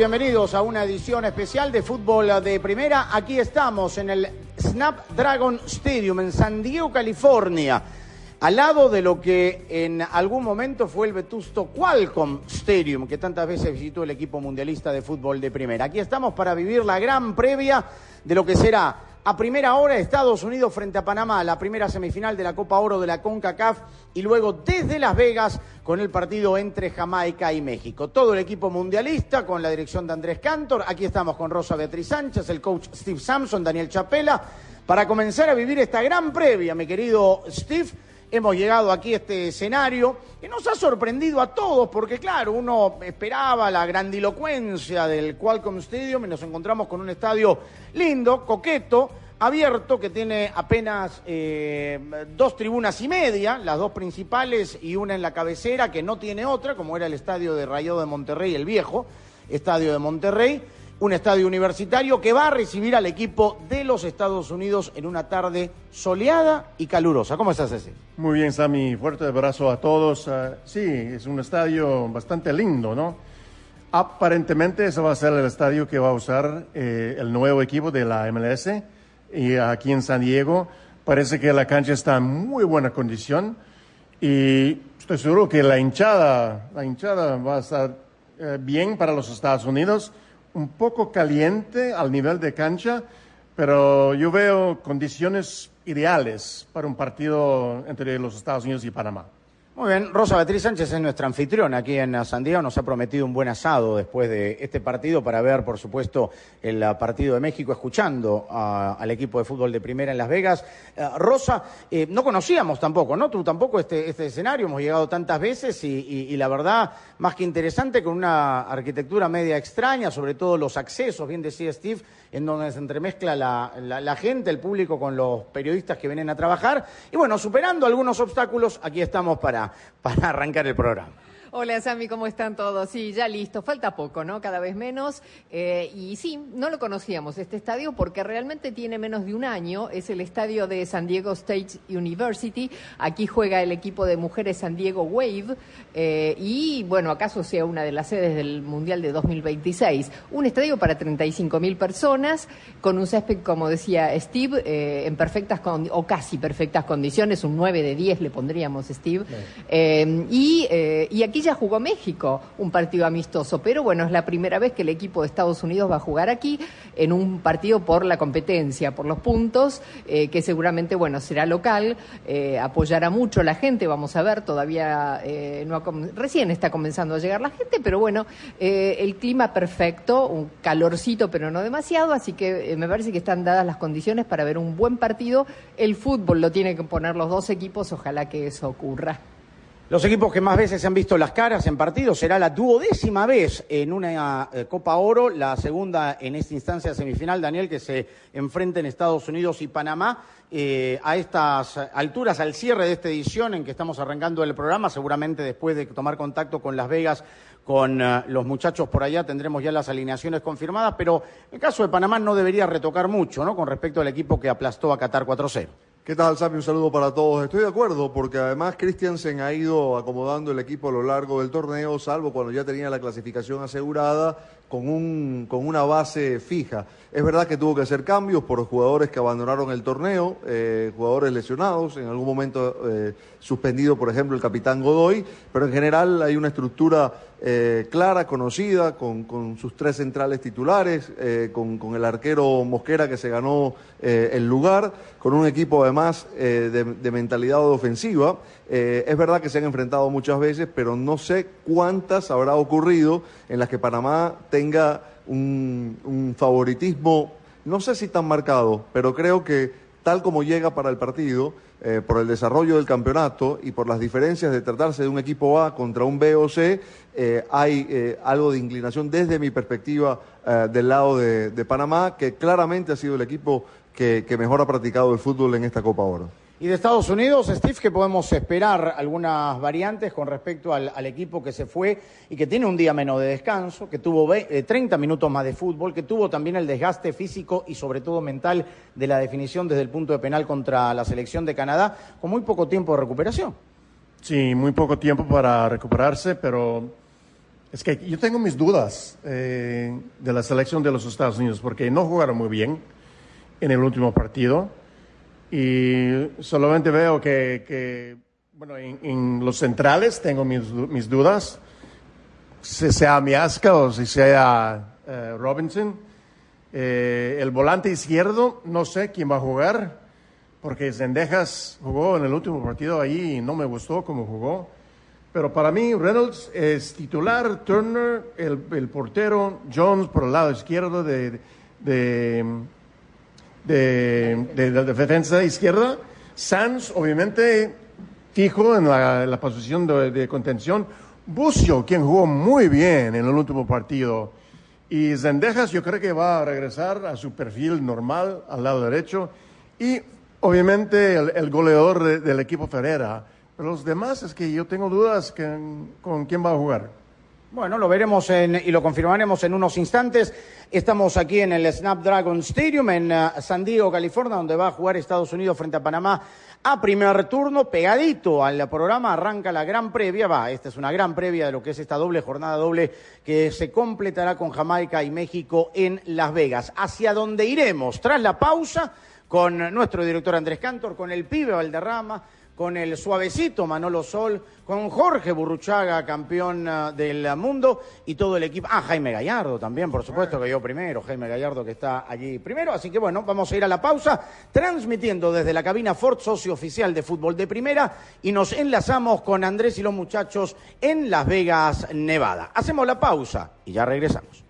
Bienvenidos a una edición especial de fútbol de primera. Aquí estamos en el Snapdragon Stadium en San Diego, California, al lado de lo que en algún momento fue el vetusto Qualcomm Stadium, que tantas veces visitó el equipo mundialista de fútbol de primera. Aquí estamos para vivir la gran previa de lo que será a primera hora Estados Unidos frente a Panamá, la primera semifinal de la Copa Oro de la CONCACAF y luego desde Las Vegas con el partido entre Jamaica y México. Todo el equipo mundialista con la dirección de Andrés Cantor. Aquí estamos con Rosa Beatriz Sánchez, el coach Steve Sampson, Daniel Chapela, para comenzar a vivir esta gran previa, mi querido Steve. Hemos llegado aquí a este escenario que nos ha sorprendido a todos porque, claro, uno esperaba la grandilocuencia del Qualcomm Stadium y nos encontramos con un estadio lindo, coqueto, abierto, que tiene apenas eh, dos tribunas y media, las dos principales y una en la cabecera, que no tiene otra, como era el estadio de Rayado de Monterrey, el viejo estadio de Monterrey un estadio universitario que va a recibir al equipo de los Estados Unidos en una tarde soleada y calurosa. ¿Cómo estás, ese? Muy bien, Sammy. Fuerte abrazo a todos. Ah, sí, es un estadio bastante lindo, ¿no? Aparentemente ese va a ser el estadio que va a usar eh, el nuevo equipo de la MLS y aquí en San Diego parece que la cancha está en muy buena condición y estoy seguro que la hinchada, la hinchada va a estar eh, bien para los Estados Unidos, un poco caliente al nivel de cancha, pero yo veo condiciones ideales para un partido entre los Estados Unidos y Panamá. Muy bien, Rosa Beatriz Sánchez es nuestra anfitriona aquí en San Diego. Nos ha prometido un buen asado después de este partido para ver, por supuesto, el uh, partido de México, escuchando uh, al equipo de fútbol de primera en Las Vegas. Uh, Rosa, eh, no conocíamos tampoco, ¿no? Tú tampoco este, este escenario, hemos llegado tantas veces y, la verdad, más que interesante, con una arquitectura media extraña, sobre todo los accesos, bien decía Steve, en donde se entremezcla la, la, la gente, el público, con los periodistas que vienen a trabajar. Y bueno, superando algunos obstáculos, aquí estamos para para arrancar el programa. Hola Sami, ¿cómo están todos? Sí, ya listo, falta poco, ¿no? Cada vez menos. Eh, y sí, no lo conocíamos este estadio porque realmente tiene menos de un año. Es el estadio de San Diego State University. Aquí juega el equipo de mujeres San Diego Wave. Eh, y bueno, acaso sea una de las sedes del Mundial de 2026. Un estadio para 35 mil personas, con un césped, como decía Steve, eh, en perfectas o casi perfectas condiciones. Un 9 de 10 le pondríamos, Steve. y, y aquí ya jugó México un partido amistoso, pero bueno, es la primera vez que el equipo de Estados Unidos va a jugar aquí en un partido por la competencia, por los puntos, eh, que seguramente, bueno, será local, eh, apoyará mucho la gente, vamos a ver, todavía eh, no ha recién está comenzando a llegar la gente, pero bueno, eh, el clima perfecto, un calorcito, pero no demasiado, así que me parece que están dadas las condiciones para ver un buen partido. El fútbol lo tienen que poner los dos equipos, ojalá que eso ocurra. Los equipos que más veces se han visto las caras en partidos será la duodécima vez en una eh, Copa Oro, la segunda en esta instancia semifinal, Daniel, que se enfrenta en Estados Unidos y Panamá. Eh, a estas alturas, al cierre de esta edición en que estamos arrancando el programa, seguramente después de tomar contacto con Las Vegas, con uh, los muchachos por allá, tendremos ya las alineaciones confirmadas, pero el caso de Panamá no debería retocar mucho, ¿no? Con respecto al equipo que aplastó a Qatar 4-0. ¿Qué tal, Sammy? Un saludo para todos. Estoy de acuerdo porque además Christiansen ha ido acomodando el equipo a lo largo del torneo, salvo cuando ya tenía la clasificación asegurada, con, un, con una base fija. Es verdad que tuvo que hacer cambios por jugadores que abandonaron el torneo, eh, jugadores lesionados, en algún momento eh, suspendido, por ejemplo, el capitán Godoy, pero en general hay una estructura eh, clara, conocida, con, sus tres centrales titulares, con, con, el arquero Mosquera que se ganó el lugar, con un equipo además de, de, mentalidad ofensiva. es verdad que se han enfrentado muchas veces, pero no sé cuántas habrá ocurrido en las que Panamá tenga un, favoritismo, no sé si tan marcado, pero creo que tal como llega para el partido, eh, por el desarrollo del campeonato y por las diferencias de tratarse de un equipo A contra un B o C, eh, hay eh, algo de inclinación desde mi perspectiva del lado de, Panamá, que claramente ha sido el equipo que, que mejor ha practicado el fútbol en esta Copa Oro. Y de Estados Unidos, Steve, que podemos esperar algunas variantes con respecto al, equipo que se fue y que tiene un día menos de descanso, que tuvo 30 eh, minutos más de fútbol, que tuvo también el desgaste físico y sobre todo mental de la definición desde el punto de penal contra la selección de Canadá, con muy poco tiempo de recuperación. Sí, muy poco tiempo para recuperarse, pero es que yo tengo mis dudas eh, de la selección de los Estados Unidos, porque no jugaron muy bien en el último partido y solamente veo que, bueno, en, los centrales tengo mis, dudas, si sea Miasca o si sea eh, Robinson. Eh, el volante izquierdo, no sé quién va a jugar, porque Zendejas jugó en el último partido ahí y no me gustó cómo jugó. Pero para mí, Reynolds es titular, Turner, el, portero, Jones por el lado izquierdo de, de, de defensa izquierda. Sanz, obviamente, fijo en la, posición de, contención. Bucio, quien jugó muy bien en el último partido. Y Zendejas, yo creo que va a regresar a su perfil normal al lado derecho. Y obviamente el, goleador del equipo Ferreira. Pero los demás es que yo tengo dudas con quién va a jugar. Bueno, lo veremos y lo confirmaremos en unos instantes. Estamos aquí en el Snapdragon Stadium en uh, San Diego, California, donde va a jugar Estados Unidos frente a Panamá a primer turno, pegadito al programa, arranca la gran previa, va, esta es una gran previa de lo que es esta doble jornada doble que se completará con Jamaica y México en Las Vegas. Hacia donde iremos tras la pausa con nuestro director Andrés Cantor, con el pibe Valderrama, con el suavecito Manolo Sol, con Jorge Burruchaga, campeón ah, del mundo, y todo el equipo. Ah, Jaime Gallardo también, por supuesto, que yo primero, Jaime Gallardo que está allí primero. Así que bueno, vamos a ir a la pausa, transmitiendo desde la cabina Ford, socio oficial de fútbol de primera, y nos enlazamos con Andrés y los muchachos en Las Vegas, Nevada. Hacemos la pausa y ya regresamos.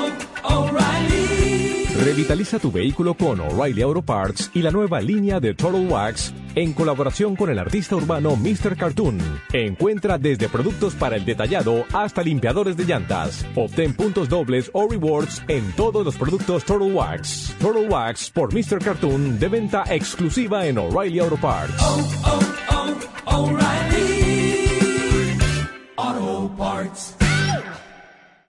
Revitaliza tu vehículo con O'Reilly Auto Parts y la nueva línea de Total Wax en colaboración con el artista urbano Mr. Cartoon. Encuentra desde productos para el detallado hasta limpiadores de llantas. Obtén puntos dobles o rewards en todos los productos Total Wax. Total Wax por Mr. Cartoon de venta exclusiva en O'Reilly Auto Parts. Oh, oh, oh, Auto Parts.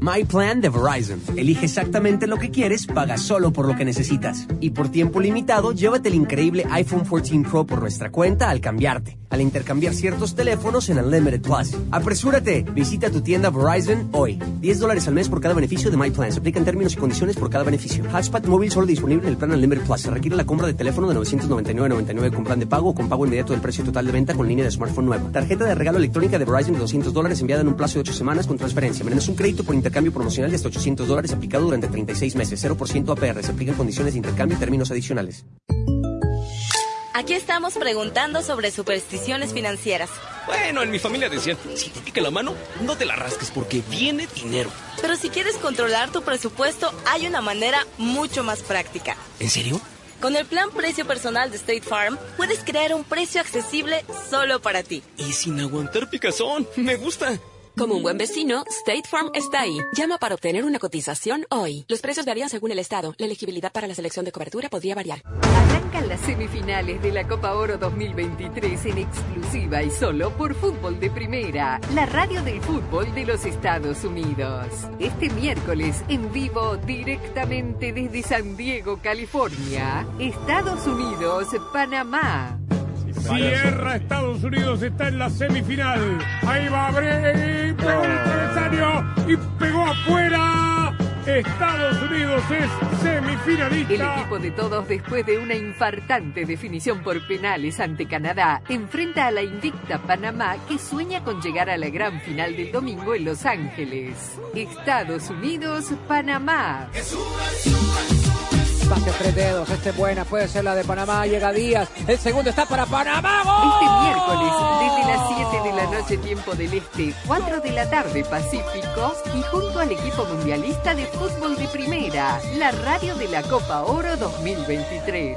My Plan de Verizon. Elige exactamente lo que quieres, paga solo por lo que necesitas. Y por tiempo limitado, llévate el increíble iPhone 14 Pro por nuestra cuenta al cambiarte, al intercambiar ciertos teléfonos en Unlimited Plus. Apresúrate, visita tu tienda Verizon hoy. 10 dólares al mes por cada beneficio de My Plan. Se aplican términos y condiciones por cada beneficio. Hotspot móvil solo disponible en el plan Unlimited Plus. Se requiere la compra de teléfono de 999.99 con plan de pago o con pago inmediato del precio total de venta con línea de smartphone nueva. Tarjeta de regalo electrónica de Verizon de 200 dólares enviada en un plazo de 8 semanas con transferencia. Menos un crédito por intercambio promocional de hasta 800 dólares aplicado durante 36 meses. 0% APR. Se aplican condiciones de intercambio y términos adicionales. Aquí estamos preguntando sobre supersticiones financieras. Bueno, en mi familia decían, si te pica la mano, no te la rasques porque viene dinero. Pero si quieres controlar tu presupuesto, hay una manera mucho más práctica. ¿En serio? Con el plan precio personal de State Farm, puedes crear un precio accesible solo para ti. Y sin aguantar picazón, me gusta. Como un buen vecino, State Farm está ahí. Llama para obtener una cotización hoy. Los precios varían según el estado. La elegibilidad para la selección de cobertura podría variar. Arrancan las semifinales de la Copa Oro 2023 en exclusiva y solo por Fútbol de Primera, la radio del fútbol de los Estados Unidos. Este miércoles en vivo directamente desde San Diego, California, Estados Unidos, Panamá. Cierra Estados Unidos, está en la semifinal. Ahí va Bray, pegó el travesaño y pegó afuera. Estados Unidos es semifinalista. El equipo de todos, después de una infartante definición por penales ante Canadá, enfrenta a la invicta Panamá que sueña con llegar a la gran final del domingo en Los Ángeles. Estados Unidos, Panamá. Pase tres dedos, este es buena, puede ser la de Panamá, llega Díaz, el segundo está para Panamá. Este miércoles, desde las 7 de la noche, tiempo del Este, 4 de la tarde, Pacífico, y junto al equipo mundialista de fútbol de primera, la radio de la Copa Oro 2023.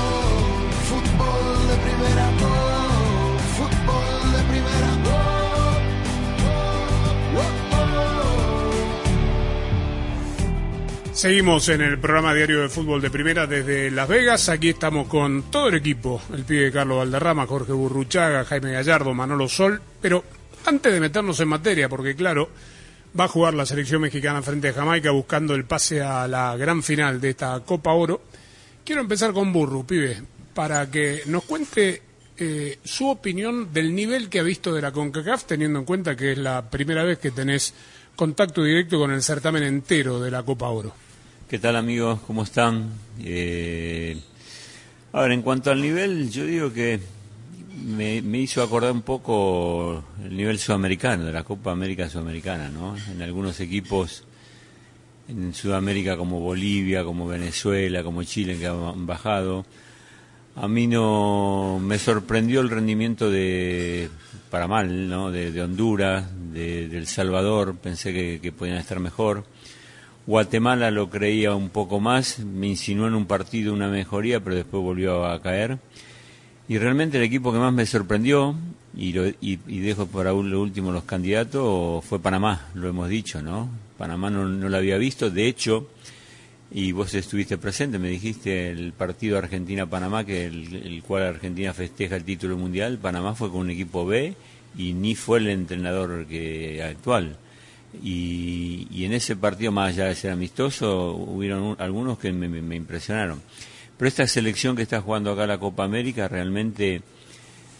Seguimos en el programa diario de fútbol de primera desde Las Vegas. Aquí estamos con todo el equipo. El pibe Carlos Valderrama, Jorge Burruchaga, Jaime Gallardo, Manolo Sol. Pero antes de meternos en materia, porque claro, va a jugar la selección mexicana frente a Jamaica buscando el pase a la gran final de esta Copa Oro. Quiero empezar con Burru, pibe, para que nos cuente eh, su opinión del nivel que ha visto de la CONCACAF, teniendo en cuenta que es la primera vez que tenés contacto directo con el certamen entero de la Copa Oro. ¿Qué tal amigos? ¿Cómo están? Eh, a ver, en cuanto al nivel, yo digo que me, hizo acordar un poco el nivel sudamericano, de la Copa América Sudamericana, ¿no? En algunos equipos en Sudamérica como Bolivia, como Venezuela, como Chile que han bajado. A mí no me sorprendió el rendimiento de, para mal, ¿no? de, Honduras, de, El Salvador, pensé que, podían estar mejor. Guatemala lo creía un poco más, me insinuó en un partido una mejoría, pero después volvió a caer. Y realmente el equipo que más me sorprendió, y, lo, y, y dejo para lo último los candidatos, fue Panamá, lo hemos dicho, ¿no? Panamá no, no lo había visto, de hecho, y vos estuviste presente, me dijiste el partido Argentina-Panamá, que el, el, cual Argentina festeja el título mundial, Panamá fue con un equipo B y ni fue el entrenador que actual. Y, y en ese partido, más allá de ser amistoso, hubieron un, algunos que me, me, me, impresionaron. Pero esta selección que está jugando acá la Copa América realmente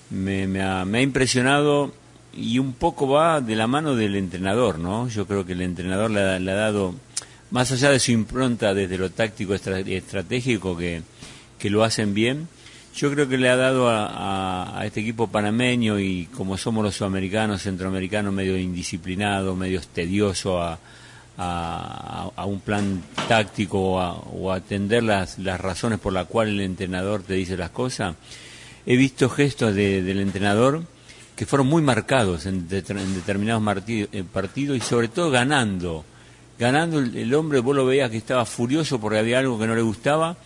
me, me ha, ha impresionado y un poco va de la mano del entrenador, ¿no? Yo creo que el entrenador le le ha dado más allá de su impronta desde lo táctico estratégico que, que lo hacen bien, yo creo que le ha dado a, a, a, este equipo panameño y como somos los sudamericanos, centroamericanos, medio indisciplinado, medio tedioso a, a, un plan táctico o, atender las, las razones por las cuales el entrenador te dice las cosas, he visto gestos de, del entrenador que fueron muy marcados en, determinados eh, partidos y sobre todo ganando. Ganando el, hombre, vos lo veías que estaba furioso porque había algo que no le gustaba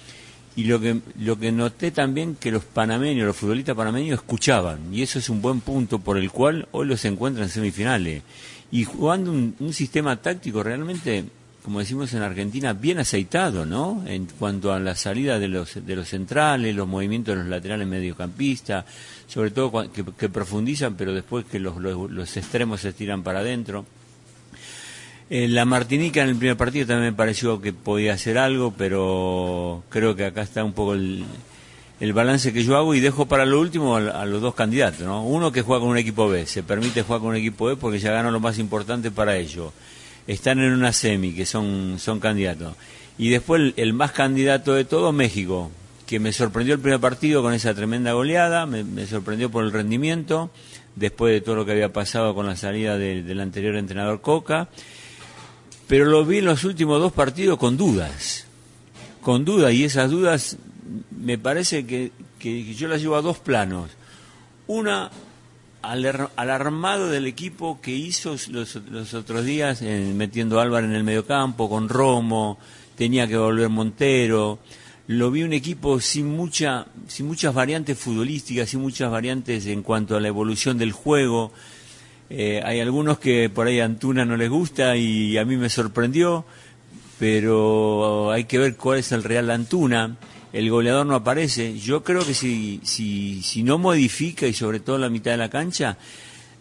y lo que, lo que noté también que los panameños, los futbolistas panameños escuchaban y eso es un buen punto por el cual hoy los encuentran en semifinales y jugando un sistema táctico realmente como decimos en Argentina, bien aceitado, ¿no? En cuanto a la salida de los, de los centrales, los movimientos de los laterales mediocampistas, sobre todo que, profundizan, pero después que los, los, extremos se estiran para adentro. Eh, la Martinica en el primer partido también me pareció que podía hacer algo, pero creo que acá está un poco el, balance que yo hago y dejo para lo último a, a, los dos candidatos, ¿no? Uno que juega con un equipo B, se permite jugar con un equipo B porque ya ganó lo más importante para ellos están en una semi, que son, son candidatos. Y después el, más candidato de todo, México, que me sorprendió el primer partido con esa tremenda goleada, me, sorprendió por el rendimiento, después de todo lo que había pasado con la salida del anterior entrenador Coca, pero lo vi en los últimos dos partidos con dudas, con dudas, y esas dudas me parece que, yo las llevo a dos planos. Una, al, armado del equipo que hizo los, otros días, eh, metiendo a en el mediocampo, con Romo, tenía que volver Montero. Lo vi un equipo sin, mucha, sin muchas variantes futbolísticas, sin muchas variantes en cuanto a la evolución del juego. Eh, hay algunos que por ahí Antuna no les gusta y a mí me sorprendió, pero hay que ver cuál es el real Antuna el goleador no aparece. Yo creo que si, si, si no modifica y sobre todo la mitad de la cancha,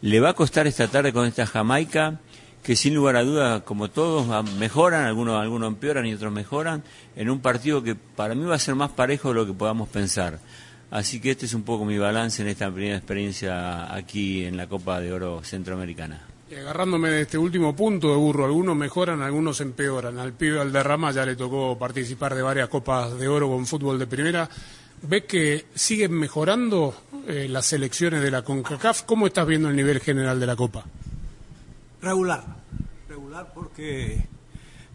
le va a costar esta tarde con esta Jamaica, que sin lugar a dudas, como todos, mejoran, algunos, algunos empeoran y otros mejoran, en un partido que para mí va a ser más parejo de lo que podamos pensar. Así que este es un poco mi balance en esta primera experiencia aquí en la Copa de Oro Centroamericana agarrándome de este último punto de burro, algunos mejoran, algunos empeoran. Al pibe Alderrama ya le tocó participar de varias copas de oro con fútbol de primera. ¿Ves que siguen mejorando eh, las selecciones de la CONCACAF? ¿Cómo estás viendo el nivel general de la copa? Regular, regular porque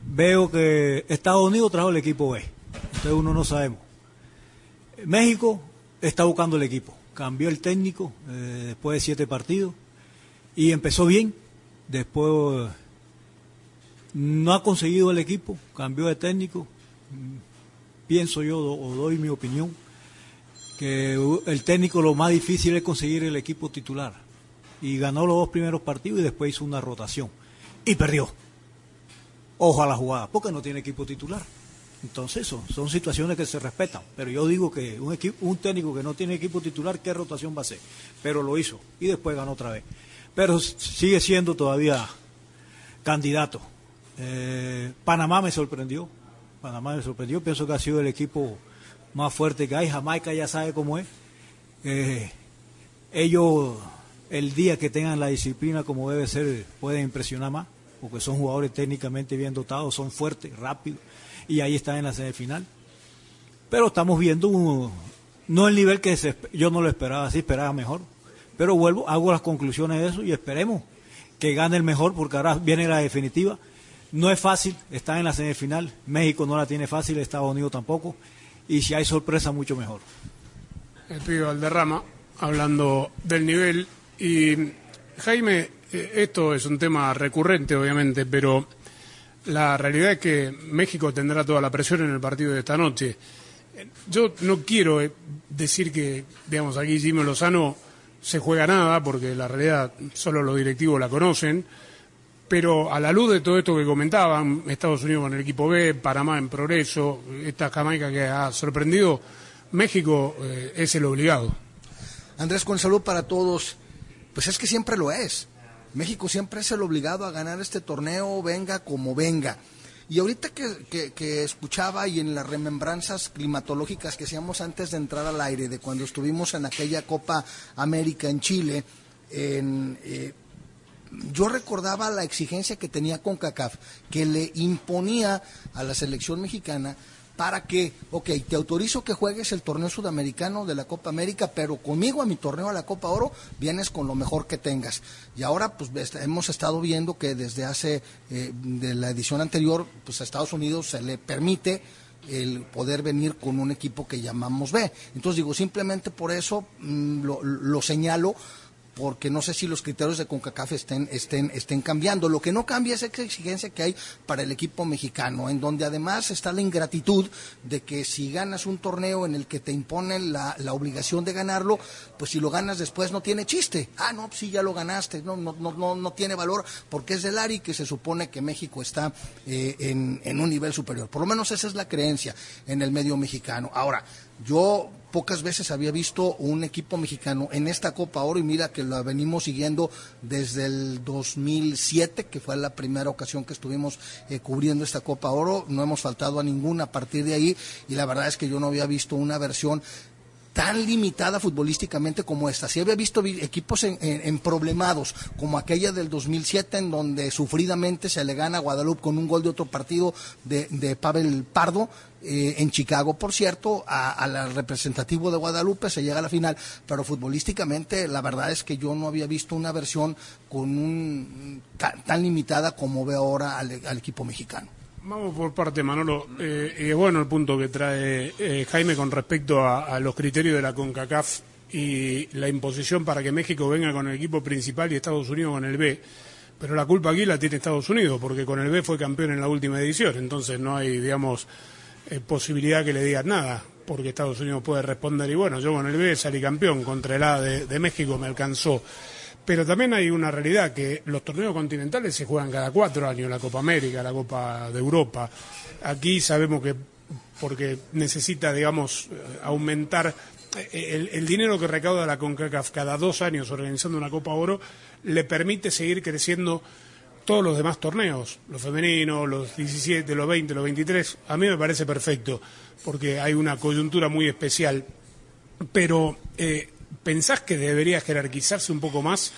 veo que Estados Unidos trajo el equipo B. Entonces uno no sabemos. México está buscando el equipo. Cambió el técnico eh, después de siete partidos y empezó bien Después no ha conseguido el equipo, cambió de técnico. Pienso yo, o doy mi opinión, que el técnico lo más difícil es conseguir el equipo titular. Y ganó los dos primeros partidos y después hizo una rotación. Y perdió. Ojo a la jugada, porque no tiene equipo titular. Entonces, son, son situaciones que se respetan. Pero yo digo que un, equipo, un técnico que no tiene equipo titular, ¿qué rotación va a hacer? Pero lo hizo y después ganó otra vez pero sigue siendo todavía candidato. Eh, Panamá me sorprendió, Panamá me sorprendió, pienso que ha sido el equipo más fuerte que hay, Jamaica ya sabe cómo es. Eh, ellos, el día que tengan la disciplina como debe ser, pueden impresionar más, porque son jugadores técnicamente bien dotados, son fuertes, rápidos, y ahí están en la semifinal. Pero estamos viendo no el nivel que yo no lo esperaba, así esperaba mejor. Pero vuelvo, hago las conclusiones de eso y esperemos que gane el mejor porque ahora viene la definitiva. No es fácil, está en la semifinal. México no la tiene fácil, Estados Unidos tampoco. Y si hay sorpresa, mucho mejor. El pibe Valderrama, hablando del nivel. Y Jaime, eh, esto es un tema recurrente, obviamente, pero la realidad es que México tendrá toda la presión en el partido de esta noche. Yo no quiero eh, decir que, digamos, aquí Jimmy Lozano se juega nada, porque la realidad solo los directivos la conocen, pero a la luz de todo esto que comentaban, Estados Unidos con el equipo B, Panamá en progreso, esta Jamaica que ha sorprendido, México eh, es el obligado. Andrés, con salud para todos, pues es que siempre lo es. México siempre es el obligado a ganar este torneo, venga como venga. Y ahorita que, escuchaba y en las remembranzas climatológicas que hacíamos antes de entrar al aire, de cuando estuvimos en aquella Copa América en Chile, eh, yo recordaba la exigencia que tenía CONCACAF, que le imponía a la selección mexicana para que, ok, te autorizo que juegues el torneo sudamericano de la Copa América, pero conmigo a mi torneo a la Copa Oro vienes con lo mejor que tengas. Y ahora, pues hemos estado viendo que desde hace, eh, de la edición anterior, pues a Estados Unidos se le permite el poder venir con un equipo que llamamos B. Entonces digo, simplemente por eso mm, lo, lo señalo porque no sé si los criterios de CONCACAF estén, estén, estén cambiando. Lo que no cambia es esa exigencia que hay para el equipo mexicano, en donde además está la ingratitud de que si ganas un torneo en el que te imponen la, la obligación de ganarlo, pues si lo ganas después no tiene chiste. Ah, no, sí, ya lo ganaste, no, no, no, no, no tiene valor porque es del ARI que se supone que México está eh, en, en un nivel superior. Por lo menos esa es la creencia en el medio mexicano. Ahora, yo pocas veces había visto un equipo mexicano en esta Copa Oro y mira que la venimos siguiendo desde el 2007, que fue la primera ocasión que estuvimos eh, cubriendo esta Copa Oro. No hemos faltado a ninguna a partir de ahí y la verdad es que yo no había visto una versión tan limitada futbolísticamente como esta. Si había visto vi- equipos en, problemados, como aquella del 2007, en donde sufridamente se le gana a Guadalupe con un gol de otro partido de, de Pavel Pardo, eh, en Chicago, por cierto, al representativo de Guadalupe se llega a la final, pero futbolísticamente la verdad es que yo no había visto una versión con un tan, limitada como veo ahora al equipo mexicano. Vamos por parte, Manolo. Eh, es bueno el punto que trae eh, Jaime con respecto a, los criterios de la CONCACAF y la imposición para que México venga con el equipo principal y Estados Unidos con el B. Pero la culpa aquí la tiene Estados Unidos, porque con el B fue campeón en la última edición. Entonces no hay, digamos, eh, posibilidad que le digan nada, porque Estados Unidos puede responder y bueno, yo con el B salí campeón, contra el A de México me alcanzó. Pero también hay una realidad que los torneos continentales se juegan cada cuatro años, la Copa América, la Copa de Europa. Aquí sabemos que porque necesita, digamos, eh, aumentar eh, el, dinero que recauda la CONCACAF cada dos años organizando una Copa Oro, le permite seguir creciendo todos los demás torneos, los femeninos, los 17, los 20, los 23. A mí me parece perfecto, porque hay una coyuntura muy especial. Pero, eh, ¿pensás que debería jerarquizarse un poco más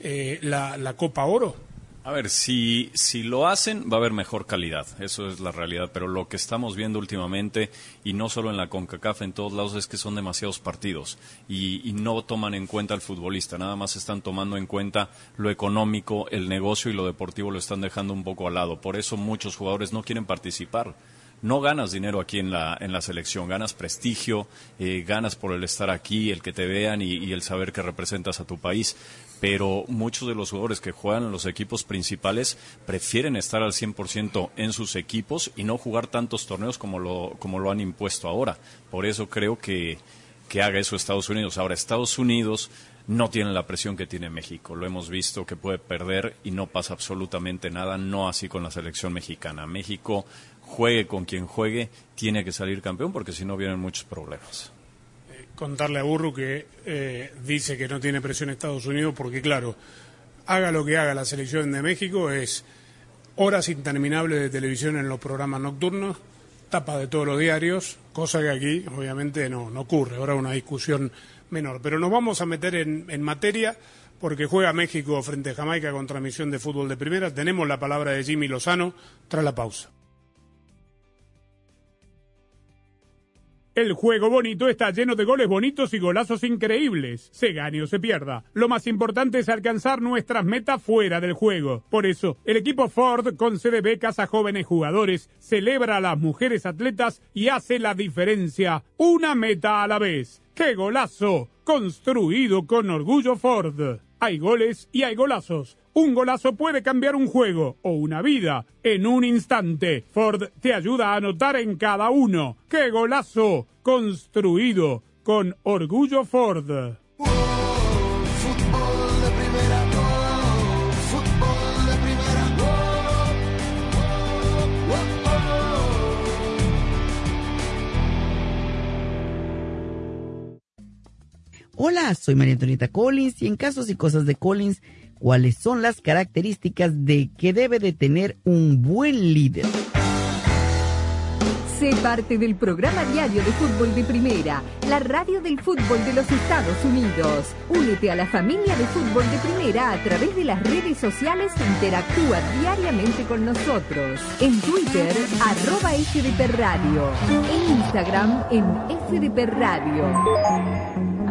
eh, la, Copa Oro? A ver, si, si lo hacen, va a haber mejor calidad. Eso es la realidad. Pero lo que estamos viendo últimamente, y no solo en la CONCACAF, en todos lados, es que son demasiados partidos. Y, y no toman en cuenta al futbolista. Nada más están tomando en cuenta lo económico, el negocio y lo deportivo lo están dejando un poco al lado. Por eso muchos jugadores no quieren participar no ganas dinero aquí en la, en la selección, ganas prestigio, eh, ganas por el estar aquí, el que te vean y, y el saber que representas a tu país. Pero muchos de los jugadores que juegan en los equipos principales prefieren estar al 100% en sus equipos y no jugar tantos torneos como lo, como lo han impuesto ahora. Por eso creo que, que haga eso Estados Unidos. Ahora, Estados Unidos no tiene la presión que tiene México. Lo hemos visto que puede perder y no pasa absolutamente nada, no así con la selección mexicana. México, juegue con quien juegue, tiene que salir campeón porque si no vienen muchos problemas. contarle a Burru que eh, dice que no tiene presión Estados Unidos porque, claro, haga lo que haga la selección de México, es horas interminables de televisión en los programas nocturnos, tapa de todos los diarios, cosa que aquí obviamente no, no ocurre, ahora una discusión menor. Pero nos vamos a meter en, en materia porque juega México frente a Jamaica con transmisión de fútbol de primera. Tenemos la palabra de Jimmy Lozano tras la pausa. El juego bonito está lleno de goles bonitos y golazos increíbles. Se gane o se pierda. Lo más importante es alcanzar nuestras metas fuera del juego. Por eso, el equipo Ford concede becas a jóvenes jugadores, celebra a las mujeres atletas y hace la diferencia. Una meta a la vez. ¡Qué golazo! Construido con orgullo Ford. Hay goles y hay golazos. Un golazo puede cambiar un juego o una vida en un instante. Ford te ayuda a anotar en cada uno. ¡Qué golazo! Construido con orgullo Ford. Hola, soy María Antonieta Collins y en casos y cosas de Collins, ¿cuáles son las características de que debe de tener un buen líder? Sé parte del programa diario de fútbol de primera, la radio del fútbol de los Estados Unidos. Únete a la familia de fútbol de primera a través de las redes sociales e interactúa diariamente con nosotros. En Twitter, arroba FDP Radio. En Instagram, en FDP Radio.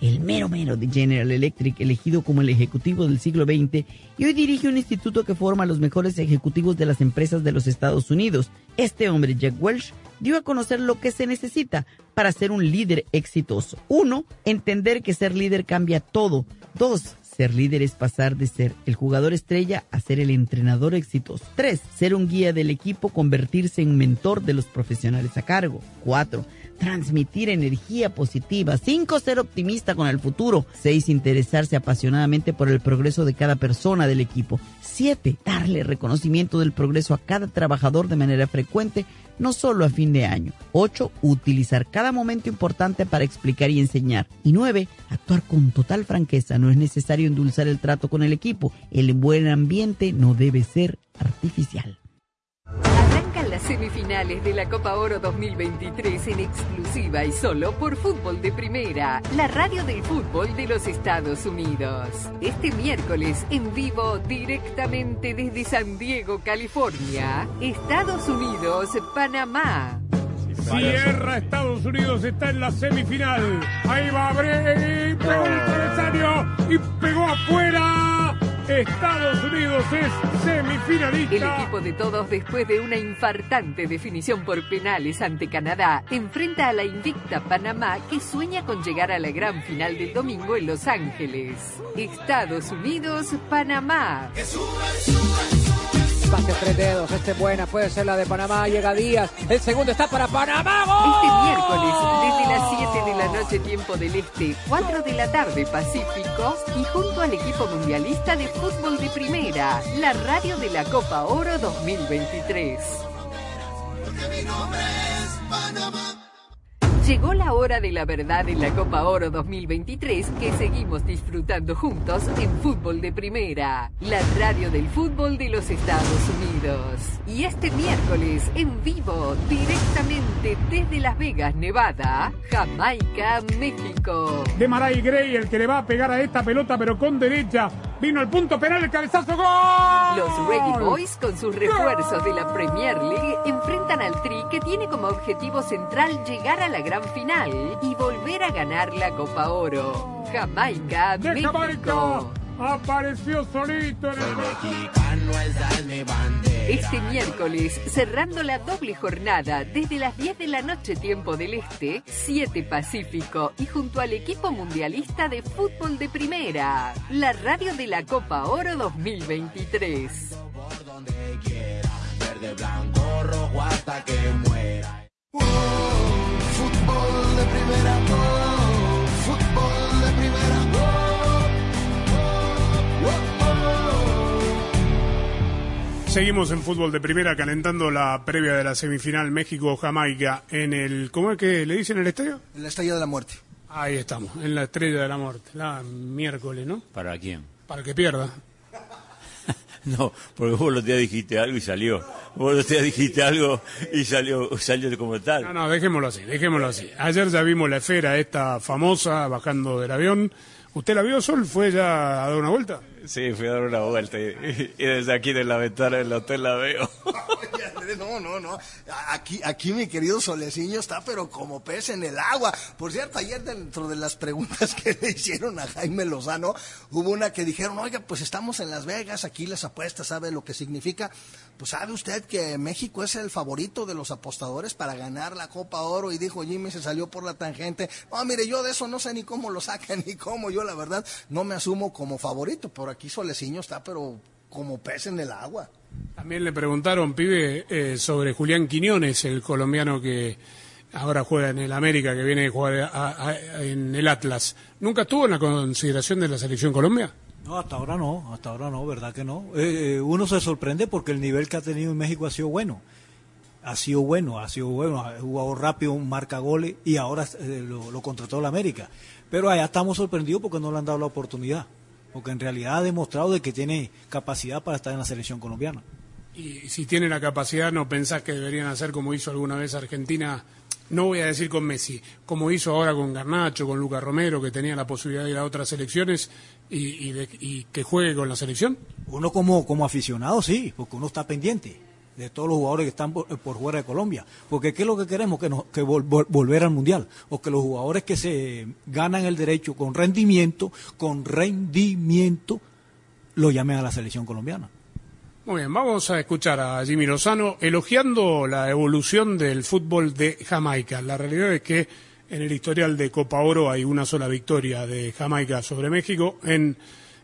el mero mero de General Electric, elegido como el ejecutivo del siglo XX, y hoy dirige un instituto que forma a los mejores ejecutivos de las empresas de los Estados Unidos. Este hombre, Jack Welch, dio a conocer lo que se necesita para ser un líder exitoso. Uno, entender que ser líder cambia todo. Dos, ser líder es pasar de ser el jugador estrella a ser el entrenador exitoso. 3. Ser un guía del equipo, convertirse en mentor de los profesionales a cargo. 4. Transmitir energía positiva. 5. Ser optimista con el futuro. 6. Interesarse apasionadamente por el progreso de cada persona del equipo. 7. Darle reconocimiento del progreso a cada trabajador de manera frecuente, no solo a fin de año. 8. Utilizar cada momento importante para explicar y enseñar. Y 9. Actuar con total franqueza. No es necesario endulzar el trato con el equipo. El buen ambiente no debe ser artificial. Las semifinales de la Copa Oro 2023 en exclusiva y solo por Fútbol de Primera, la radio del fútbol de los Estados Unidos. Este miércoles en vivo directamente desde San Diego, California, Estados Unidos, Panamá. Sierra, Estados Unidos está en la semifinal. Ahí va Bray, pegó el travesaño y pegó afuera. Estados Unidos es semifinalista. El equipo de todos, después de una infartante definición por penales ante Canadá, enfrenta a la invicta Panamá que sueña con llegar a la gran final del domingo en Los Ángeles. Estados Unidos, Panamá. Pase tres dedos, este es buena, puede ser la de Panamá, llega Díaz, el segundo está para Panamá, ¡gol! Este miércoles, desde las 7 de la noche tiempo del Este, 4 de la tarde Pacífico, y junto al equipo mundialista de fútbol de primera, la radio de la Copa Oro 2023. Llegó la hora de la verdad en la Copa Oro 2023 que seguimos disfrutando juntos en Fútbol de Primera, la radio del fútbol de los Estados Unidos. Y este miércoles en vivo, directamente desde Las Vegas, Nevada, Jamaica, México. De Maray Gray, el que le va a pegar a esta pelota, pero con derecha. Vino el punto penal, el cabezazo, ¡gol! Los Reggae Boys, con sus refuerzos de la Premier League, enfrentan al Tri que tiene como objetivo central llegar a la gran final y volver a ganar la Copa Oro. Jamaica, ¡De México. Jamaica! Apareció solito en el Este miércoles, cerrando la doble jornada desde las 10 de la noche tiempo del Este, 7 Pacífico y junto al equipo mundialista de fútbol de primera, la radio de la Copa Oro 2023. Verde, blanco, rojo hasta que muera. Oh, fútbol de primera, oh, fútbol de primera, oh, Seguimos en fútbol de primera calentando la previa de la semifinal México-Jamaica en el... ¿Cómo es que le dicen el estadio? En la estrella de la muerte. Ahí estamos, en la estrella de la muerte, la miércoles, ¿no? ¿Para quién? Para que pierda. No, porque vos los días dijiste algo y salió. Vos los días dijiste algo y salió, salió como tal. No, no, dejémoslo así, dejémoslo así. Ayer ya vimos la esfera esta famosa bajando del avión. ¿Usted la vio, Sol? ¿Fue ya a dar una vuelta? Sí, fui a dar una vuelta y, desde aquí de la ventana del hotel la veo. No, no, no. Aquí, aquí mi querido Soleciño está, pero como pez en el agua. Por cierto, ayer dentro de las preguntas que le hicieron a Jaime Lozano, hubo una que dijeron, oiga, pues estamos en Las Vegas, aquí las apuestas, ¿sabe lo que significa? Pues sabe usted que México es el favorito de los apostadores para ganar la Copa Oro y dijo Jimmy, se salió por la tangente. No, mire, yo de eso no sé ni cómo lo sacan ni cómo. Yo la verdad no me asumo como favorito, pero aquí Soleciño está, pero como pez en el agua. También le preguntaron, pibe, eh, sobre Julián Quiñones, el colombiano que ahora juega en el América, que viene a jugar a- a- en el Atlas. ¿Nunca estuvo en la consideración de la selección Colombia? No, hasta ahora no, hasta ahora no, verdad que no. Eh, eh, uno se sorprende porque el nivel que ha tenido en México ha sido bueno. Ha sido bueno, ha sido bueno, ha jugado rápido, marca goles y ahora eh, lo, lo, contrató la América. Pero allá estamos sorprendidos porque no le han dado la oportunidad. Porque en realidad ha demostrado de que tiene capacidad para estar en la selección colombiana. Y si tiene la capacidad, ¿no pensás que deberían hacer como hizo alguna vez Argentina no voy a decir con Messi, como hizo ahora con Garnacho, con Lucas Romero, que tenía la posibilidad de ir a otras selecciones y, que juegue con la selección? Uno como, como aficionado sí, porque uno está pendiente de todos los jugadores que están por, fuera de Colombia. Porque ¿qué es lo que queremos? Que, que volver al Mundial. O que los jugadores que se ganan el derecho con rendimiento, con rendimiento, lo llamen a la selección colombiana. Muy bien, vamos a escuchar a Jimmy Lozano elogiando la evolución del fútbol de Jamaica. La realidad es que en el historial de Copa Oro hay una sola victoria de Jamaica sobre México en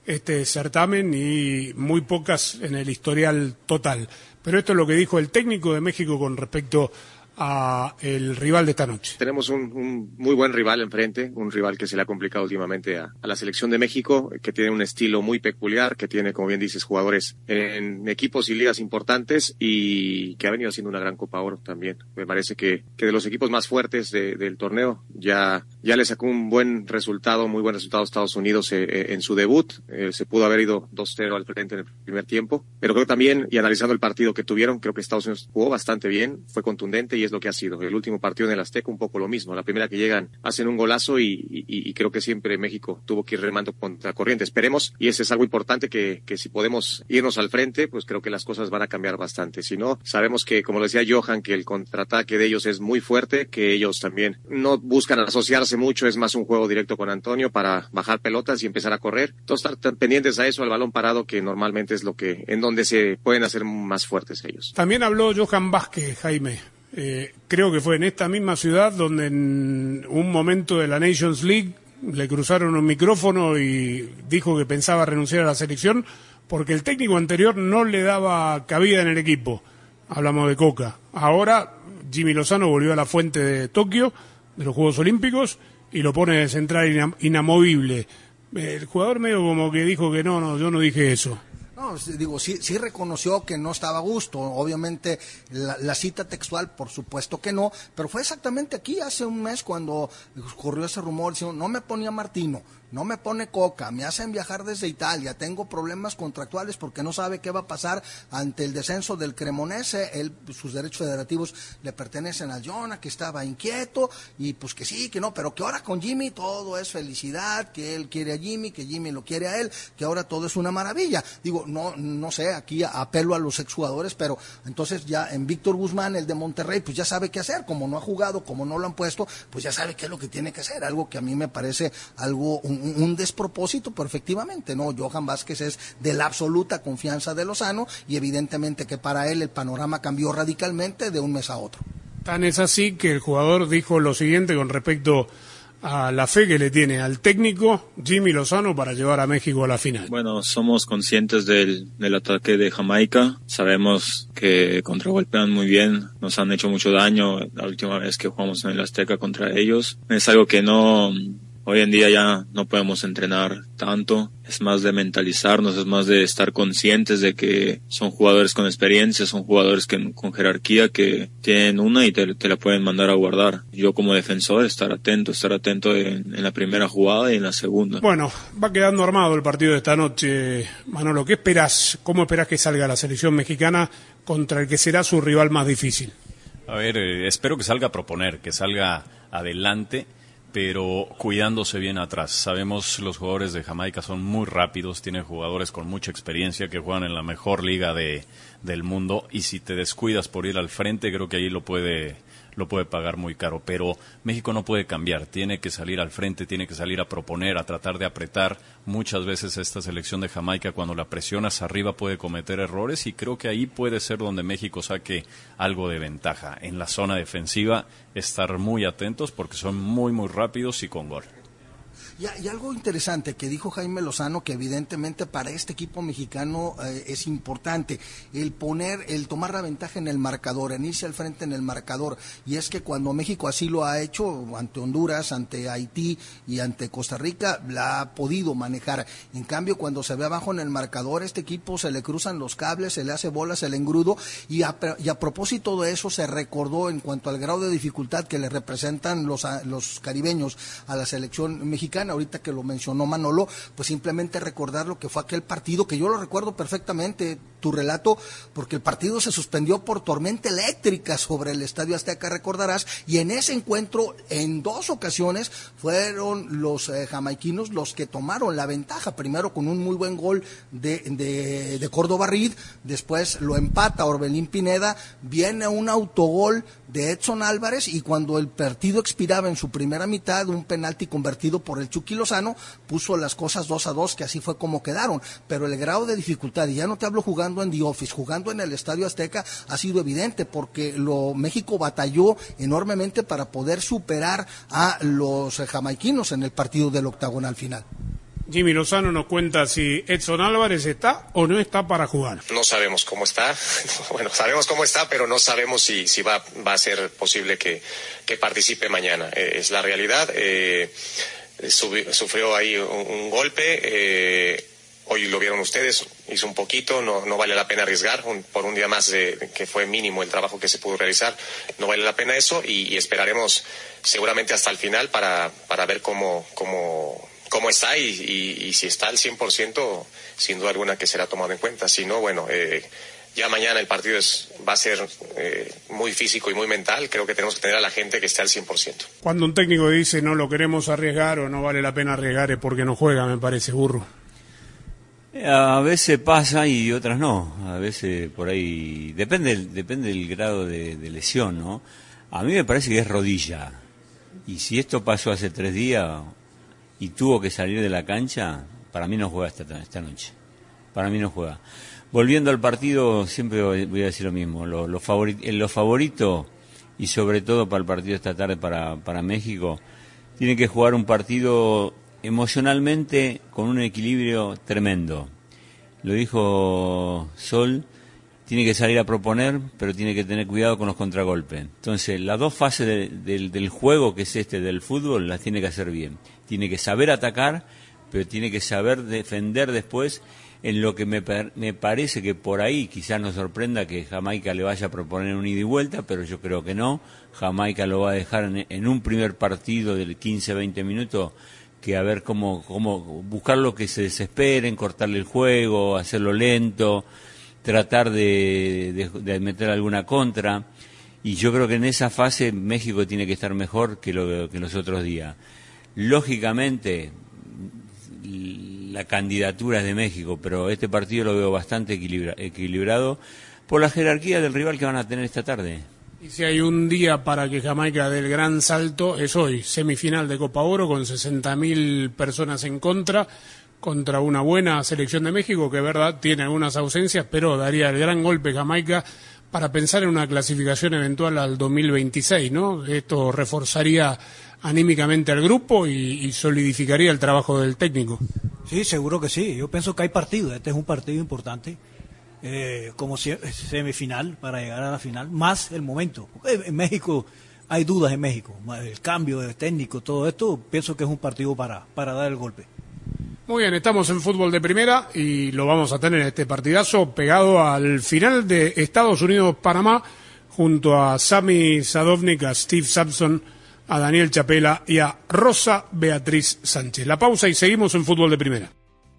este certamen y muy pocas en el historial total. Pero esto es lo que dijo el técnico de México con respecto a el rival de esta noche. Tenemos un, muy buen rival enfrente, un rival que se le ha complicado últimamente a, la selección de México, que tiene un estilo muy peculiar, que tiene, como bien dices, jugadores en equipos y ligas importantes y que ha venido haciendo una gran Copa Oro también. Me parece que, que de los equipos más fuertes del torneo ya, ya le sacó un buen resultado, muy buen resultado a Estados Unidos eh, eh, en su debut. Eh, se pudo haber ido 2-0 al frente en el primer tiempo, pero creo también, y analizando el partido que tuvieron, creo que Estados Unidos jugó bastante bien, fue contundente y es lo que ha sido. El último partido en el Azteca un poco lo mismo. La primera que llegan hacen un golazo y, creo que siempre México tuvo que ir remando contra corriente. Esperemos, y ese es algo importante, que, que si podemos irnos al frente, pues creo que las cosas van a cambiar bastante. Si no, sabemos que, como decía Johan, que el contraataque de ellos es muy fuerte, que ellos también no buscan asociarse mucho, es más un juego directo con Antonio para bajar pelotas y empezar a correr. Entonces, estar pendientes a eso, al balón parado, que normalmente es lo que, en donde se pueden hacer más fuertes ellos. También habló Johan Vázquez, Jaime. Eh, creo que fue en esta misma ciudad donde en un momento de la Nations League le cruzaron un micrófono y dijo que pensaba renunciar a la selección porque el técnico anterior no le daba cabida en el equipo. Hablamos de Coca. Ahora Jimmy Lozano volvió a la fuente de Tokio, de los Juegos Olímpicos, y lo pone de central inamovible. El jugador medio como que dijo que no, no, yo no dije eso. No, digo, sí, sí reconoció que no estaba a gusto. Obviamente, la, cita textual, por supuesto que no, pero fue exactamente aquí, hace un mes, cuando ocurrió ese rumor, diciendo, no me ponía Martino, no me pone coca, me hacen viajar desde Italia, tengo problemas contractuales porque no sabe qué va a pasar ante el descenso del Cremonese, él, sus derechos federativos le pertenecen a Jonah, que estaba inquieto, y pues que sí, que no, pero que ahora con Jimmy todo es felicidad, que él quiere a Jimmy, que Jimmy lo quiere a él, que ahora todo es una maravilla. Digo, no, no sé, aquí apelo a los exjugadores, pero entonces ya en Víctor Guzmán, el de Monterrey, pues ya sabe qué hacer, como no ha jugado, como no lo han puesto, pues ya sabe qué es lo que tiene que hacer, algo que a mí me parece algo, un, despropósito, pero efectivamente, no, Johan Vázquez es de la absoluta confianza de Lozano y evidentemente que para él el panorama cambió radicalmente de un mes a otro. Tan es así que el jugador dijo lo siguiente con respecto a la fe que le tiene al técnico Jimmy Lozano para llevar a México a la final. Bueno, somos conscientes del, del ataque de Jamaica. Sabemos que contragolpean muy bien, nos han hecho mucho daño la última vez que jugamos en el Azteca contra ellos. Es algo que no Hoy en día ya no podemos entrenar tanto, es más de mentalizarnos, es más de estar conscientes de que son jugadores con experiencia, son jugadores que, con jerarquía que tienen una y te, la pueden mandar a guardar. Yo como defensor estar atento, estar atento en, en, la primera jugada y en la segunda. Bueno, va quedando armado el partido de esta noche. Manolo, ¿qué esperas? ¿Cómo esperas que salga la selección mexicana contra el que será su rival más difícil? A ver, eh, espero que salga a proponer, que salga adelante pero cuidándose bien atrás. Sabemos los jugadores de Jamaica son muy rápidos, tienen jugadores con mucha experiencia que juegan en la mejor liga de, del mundo y si te descuidas por ir al frente creo que ahí lo puede lo puede pagar muy caro. Pero México no puede cambiar, tiene que salir al frente, tiene que salir a proponer, a tratar de apretar. Muchas veces esta selección de Jamaica, cuando la presionas arriba, puede cometer errores y creo que ahí puede ser donde México saque algo de ventaja. En la zona defensiva, estar muy atentos porque son muy, muy rápidos y con gol. Y, y, algo interesante que dijo Jaime Lozano, que evidentemente para este equipo mexicano eh, es importante, el poner, el tomar la ventaja en el marcador, en irse al frente en el marcador. Y es que cuando México así lo ha hecho, ante Honduras, ante Haití y ante Costa Rica, la ha podido manejar. En cambio, cuando se ve abajo en el marcador, este equipo se le cruzan los cables, se le hace bolas el engrudo. Y a, y a propósito de eso, se recordó en cuanto al grado de dificultad que le representan los, los caribeños a la selección mexicana ahorita que lo mencionó Manolo, pues simplemente recordar lo que fue aquel partido, que yo lo recuerdo perfectamente, tu relato, porque el partido se suspendió por tormenta eléctrica sobre el Estadio Azteca, recordarás, y en ese encuentro, en dos ocasiones, fueron los eh, jamaiquinos los que tomaron la ventaja, primero con un muy buen gol de, de, de Córdoba Reed, después lo empata Orbelín Pineda, viene un autogol de Edson Álvarez y cuando el partido expiraba en su primera mitad, un penalti convertido por el Chucky Lozano puso las cosas dos a dos, que así fue como quedaron. Pero el grado de dificultad, y ya no te hablo jugando en The Office, jugando en el Estadio Azteca, ha sido evidente porque lo, México batalló enormemente para poder superar a los jamaiquinos en el partido del octagonal final. Jimmy Lozano nos cuenta si Edson Álvarez está o no está para jugar. No sabemos cómo está. Bueno, sabemos cómo está, pero no sabemos si, si va, va a ser posible que, que participe mañana. Eh, es la realidad. Eh, sufrió ahí un, un golpe. Eh, hoy lo vieron ustedes, hizo un poquito, no, no vale la pena arriesgar un, por un día más de, que fue mínimo el trabajo que se pudo realizar, no vale la pena eso y, y esperaremos seguramente hasta el final para, para ver cómo, cómo, cómo está y, y, y, si está al 100%, sin duda alguna que será tomado en cuenta. Si no, bueno, eh, ya mañana el partido es, va a ser eh, muy físico y muy mental. Creo que tenemos que tener a la gente que esté al 100%. Cuando un técnico dice no lo queremos arriesgar o no vale la pena arriesgar es porque no juega, me parece, burro. A veces pasa y otras no. A veces por ahí. Depende, depende del grado de, de lesión, ¿no? A mí me parece que es rodilla. Y si esto pasó hace tres días, y tuvo que salir de la cancha, para mí no juega esta, esta noche. Para mí no juega. Volviendo al partido, siempre voy a decir lo mismo. Lo, lo, favorit, lo favorito, y sobre todo para el partido esta tarde para, México, tiene que jugar un partido emocionalmente con un equilibrio tremendo. Lo dijo Sol, tiene que salir a proponer, pero tiene que tener cuidado con los contragolpes. Entonces, las dos fases de, de, del juego, que es este del fútbol, las tiene que hacer bien tiene que saber atacar, pero tiene que saber defender después en lo que me, me, parece que por ahí quizás nos sorprenda que Jamaica le vaya a proponer un ida y vuelta, pero yo creo que no. Jamaica lo va a dejar en, en un primer partido de 15-20 minutos que a ver cómo, cómo buscar lo que se desesperen, cortarle el juego, hacerlo lento, tratar de, de, de meter alguna contra. Y yo creo que en esa fase México tiene que estar mejor que, lo, que los otros días. Lógicamente, la candidatura es de México, pero este partido lo veo bastante equilibra, equilibrado por la jerarquía del rival que van a tener esta tarde. Y si hay un día para que Jamaica dé el gran salto, es hoy, semifinal de Copa Oro con 60.000 personas en contra, contra una buena selección de México, que verdad tiene algunas ausencias, pero daría el gran golpe Jamaica para pensar en una clasificación eventual al 2026, ¿no? Esto reforzaría anímicamente al grupo y, y, solidificaría el trabajo del técnico. Sí, seguro que sí. Yo pienso que hay partido. Este es un partido importante, eh, como semifinal para llegar a la final, más el momento. En México hay dudas en México. El cambio de técnico, todo esto, pienso que es un partido para, para dar el golpe. Muy bien, estamos en fútbol de primera y lo vamos a tener este partidazo pegado al final de Estados Unidos-Panamá junto a Sami Sadovnik, a Steve Sampson a Daniel Chapela y a Rosa Beatriz Sánchez. La pausa y seguimos en fútbol de primera.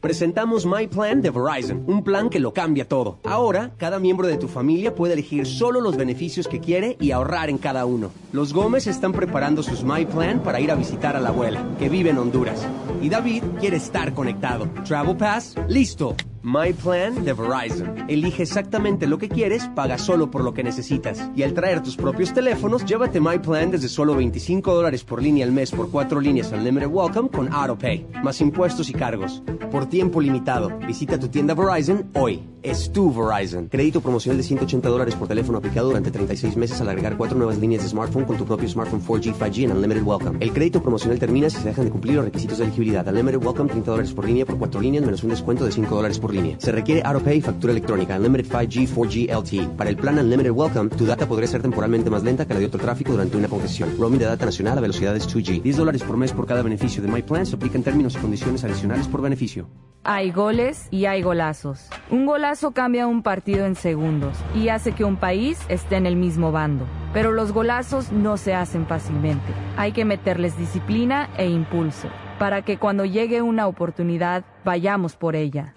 Presentamos My Plan de Verizon, un plan que lo cambia todo. Ahora, cada miembro de tu familia puede elegir solo los beneficios que quiere y ahorrar en cada uno. Los Gómez están preparando sus My Plan para ir a visitar a la abuela, que vive en Honduras. Y David quiere estar conectado. Travel Pass, listo. My Plan de Verizon. Elige exactamente lo que quieres, paga solo por lo que necesitas. Y al traer tus propios teléfonos, llévate My Plan desde solo 25 dólares por línea al mes por cuatro líneas Unlimited Welcome con AutoPay, más impuestos y cargos. Por tiempo limitado, visita tu tienda Verizon hoy. Es tu Verizon. Crédito promocional de 180 dólares por teléfono aplicado durante 36 meses al agregar cuatro nuevas líneas de smartphone con tu propio smartphone 4G, 5G en Unlimited Welcome. El crédito promocional termina si se dejan de cumplir los requisitos de elegibilidad. Unlimited Welcome 30 dólares por línea por cuatro líneas menos un descuento de 5 dólares por línea. Se requiere AutoPay y factura electrónica. Unlimited 5G, 4G LTE. Para el plan Unlimited Welcome, tu data podría ser temporalmente más lenta que la de otro tráfico durante una congestión. Roaming de data nacional a velocidades 2G. 10 dólares por mes por cada beneficio de My Plan se aplican términos y condiciones adicionales por beneficio. Hay goles y hay golazos. Un golazo cambia un partido en segundos y hace que un país esté en el mismo bando. Pero los golazos no se hacen fácilmente. Hay que meterles disciplina e impulso para que cuando llegue una oportunidad vayamos por ella.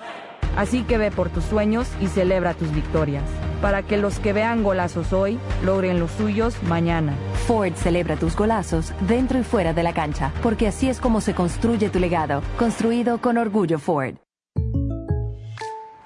Así que ve por tus sueños y celebra tus victorias, para que los que vean golazos hoy logren los suyos mañana. Ford celebra tus golazos dentro y fuera de la cancha, porque así es como se construye tu legado, construido con orgullo Ford.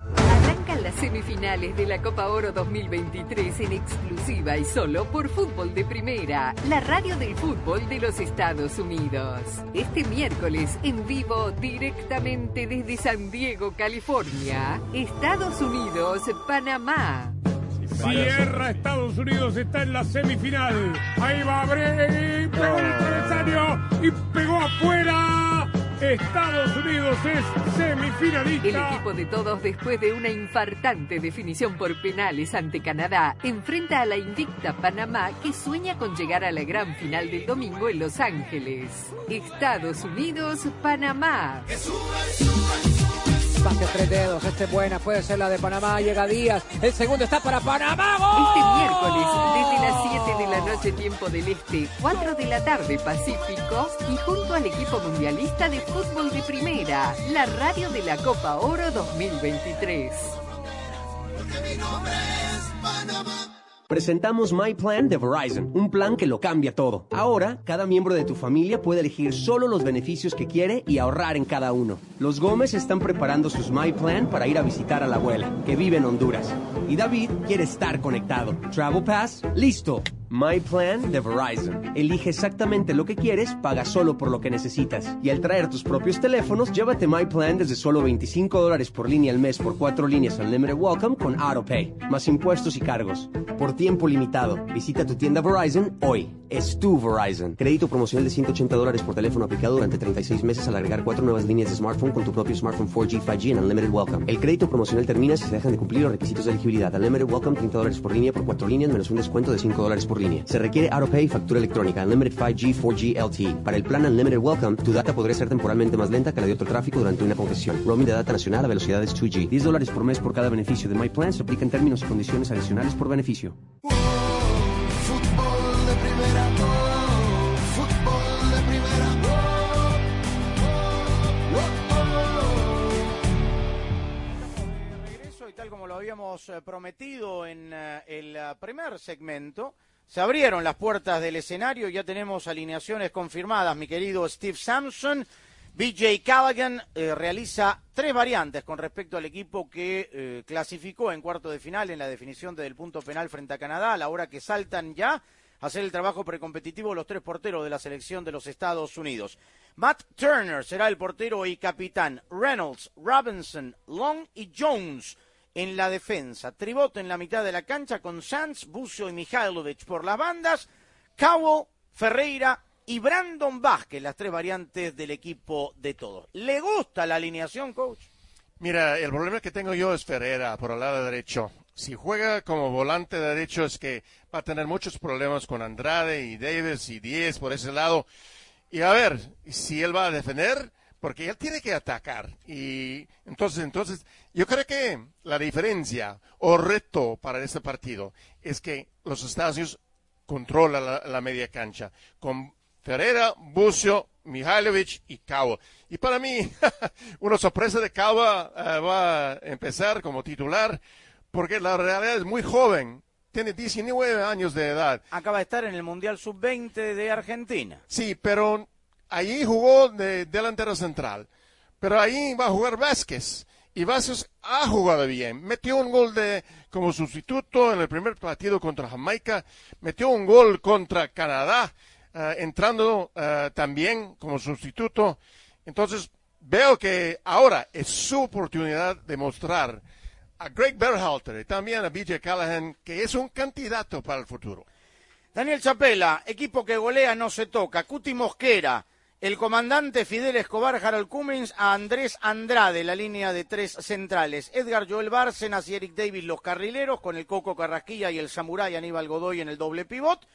Arrancan las semifinales de la Copa Oro 2023 en exclusiva y solo por Fútbol de Primera, la radio del fútbol de los Estados Unidos. Este miércoles en vivo directamente desde San Diego, California, Estados Unidos, Panamá. Cierra Estados Unidos, está en la semifinal. Ahí va Bray, pegó el travesaño y pegó afuera. Estados Unidos es semifinalista. El equipo de todos, después de una infartante definición por penales ante Canadá, enfrenta a la invicta Panamá que sueña con llegar a la gran final del domingo en Los Ángeles. Estados Unidos, Panamá. Pase tres dedos, este es buena, puede ser la de Panamá, llega Díaz, el segundo está para Panamá. Este miércoles, desde las 7 de la noche tiempo del Este, 4 de la tarde Pacífico, y junto al equipo mundialista de fútbol de primera, la radio de la Copa Oro 2023. Presentamos My Plan de Verizon, un plan que lo cambia todo. Ahora, cada miembro de tu familia puede elegir solo los beneficios que quiere y ahorrar en cada uno. Los Gómez están preparando sus My Plan para ir a visitar a la abuela, que vive en Honduras. Y David quiere estar conectado. Travel Pass, listo. My Plan de Verizon. Elige exactamente lo que quieres, paga solo por lo que necesitas. Y al traer tus propios teléfonos, llévate My Plan desde solo 25 dólares por línea al mes por cuatro líneas Unlimited Welcome con AutoPay, más impuestos y cargos. Por tiempo limitado, visita tu tienda Verizon hoy. Es tu Verizon. Crédito promocional de 180 dólares por teléfono aplicado durante 36 meses al agregar cuatro nuevas líneas de smartphone con tu propio smartphone 4G, 5G en Unlimited Welcome. El crédito promocional termina si se dejan de cumplir los requisitos de elegibilidad. Unlimited Welcome 30 dólares por línea por cuatro líneas menos un descuento de 5 dólares por Se requiere AutoPay factura electrónica. Unlimited 5G, 4G LTE. Para el plan Unlimited Welcome, tu data podría ser temporalmente más lenta que la de otro tráfico durante una congestión. Roaming de data nacional a velocidades 2G. 10 dólares por mes por cada beneficio de My Plan se aplican términos y condiciones adicionales por beneficio. Tal como lo habíamos eh, prometido en eh, el eh, primer segmento, se abrieron las puertas del escenario, ya tenemos alineaciones confirmadas, mi querido Steve Sampson. BJ Callaghan eh, realiza tres variantes con respecto al equipo que eh, clasificó en cuarto de final en la definición del punto penal frente a Canadá, a la hora que saltan ya a hacer el trabajo precompetitivo los tres porteros de la selección de los Estados Unidos. Matt Turner será el portero y capitán. Reynolds, Robinson, Long y Jones en la defensa. Tribot en la mitad de la cancha con Sanz, Bucio y Mihailovic por las bandas. Cowell, Ferreira y Brandon Vázquez, las tres variantes del equipo de todos. ¿Le gusta la alineación, coach? Mira, el problema que tengo yo es Ferreira por el lado derecho. Si juega como volante derecho es que va a tener muchos problemas con Andrade y Davis y Díez por ese lado. Y a ver, si él va a defender, porque él tiene que atacar. Y entonces, entonces, yo creo que la diferencia o reto para este partido es que los Estados Unidos controlan la, la media cancha con Ferreira, Bucio, Mihailovic y Cabo. Y para mí, una sorpresa de Cabo eh, va a empezar como titular porque la realidad es muy joven. Tiene 19 años de edad. Acaba de estar en el Mundial Sub-20 de Argentina. Sí, pero allí jugó de delantero central. Pero ahí va a jugar Vázquez. Y Vázquez ha jugado bien. Metió un gol de como sustituto en el primer partido contra Jamaica. Metió un gol contra Canadá, eh, entrando eh, también como sustituto. Entonces, veo que ahora es su oportunidad de mostrar a Greg Berhalter y también a BJ Callahan que es un candidato para el futuro. Daniel Chapela, equipo que golea no se toca. Cuti Mosquera, el comandante Fidel Escobar, Harold Cummins, a Andrés Andrade, la línea de tres centrales. Edgar Joel Bárcenas y Eric Davis, los carrileros, con el Coco Carrasquilla y el Samurai Aníbal Godoy en el doble pivot.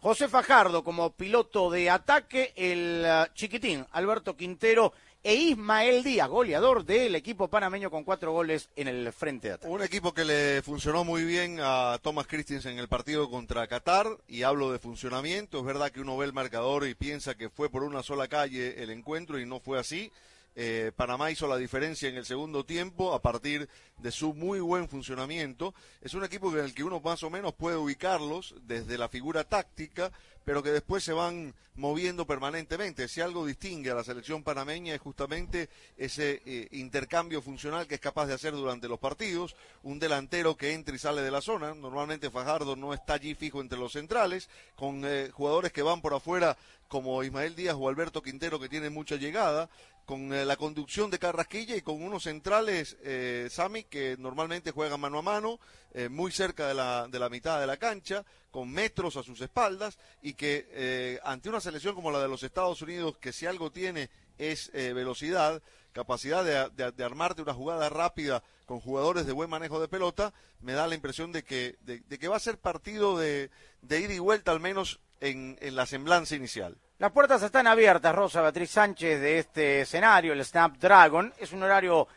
José Fajardo como piloto de ataque, el uh, chiquitín Alberto Quintero e Ismael Díaz, goleador del equipo panameño con cuatro goles en el frente de ataque. Un equipo que le funcionó muy bien a Thomas Christensen en el partido contra Qatar, y hablo de funcionamiento, es verdad que uno ve el marcador y piensa que fue por una sola calle el encuentro y no fue así. Eh, Panamá hizo la diferencia en el segundo tiempo a partir de su muy buen funcionamiento. Es un equipo en el que uno más o menos puede ubicarlos desde la figura táctica, pero que después se van moviendo permanentemente. Si algo distingue a la selección panameña es justamente ese eh, intercambio funcional que es capaz de hacer durante los partidos, un delantero que entra y sale de la zona, normalmente Fajardo no está allí fijo entre los centrales, con eh, jugadores que van por afuera como Ismael Díaz o Alberto Quintero que tienen mucha llegada, con eh, la conducción de Carrasquilla y con unos centrales, eh, Sami, que normalmente juegan mano a mano, eh, muy cerca de la, de la mitad de la cancha, con metros a sus espaldas, y que eh, ante una selección como la de los Estados Unidos, que si algo tiene es velocidad, capacidad de, de- de armarte una jugada rápida con jugadores de buen manejo de pelota, me da la impresión de que, de, que va a ser partido de, de ida y vuelta, al menos en, en la semblanza inicial. Las puertas están abiertas, Rosa Beatriz Sánchez, de este escenario, el Snapdragon. Es un horario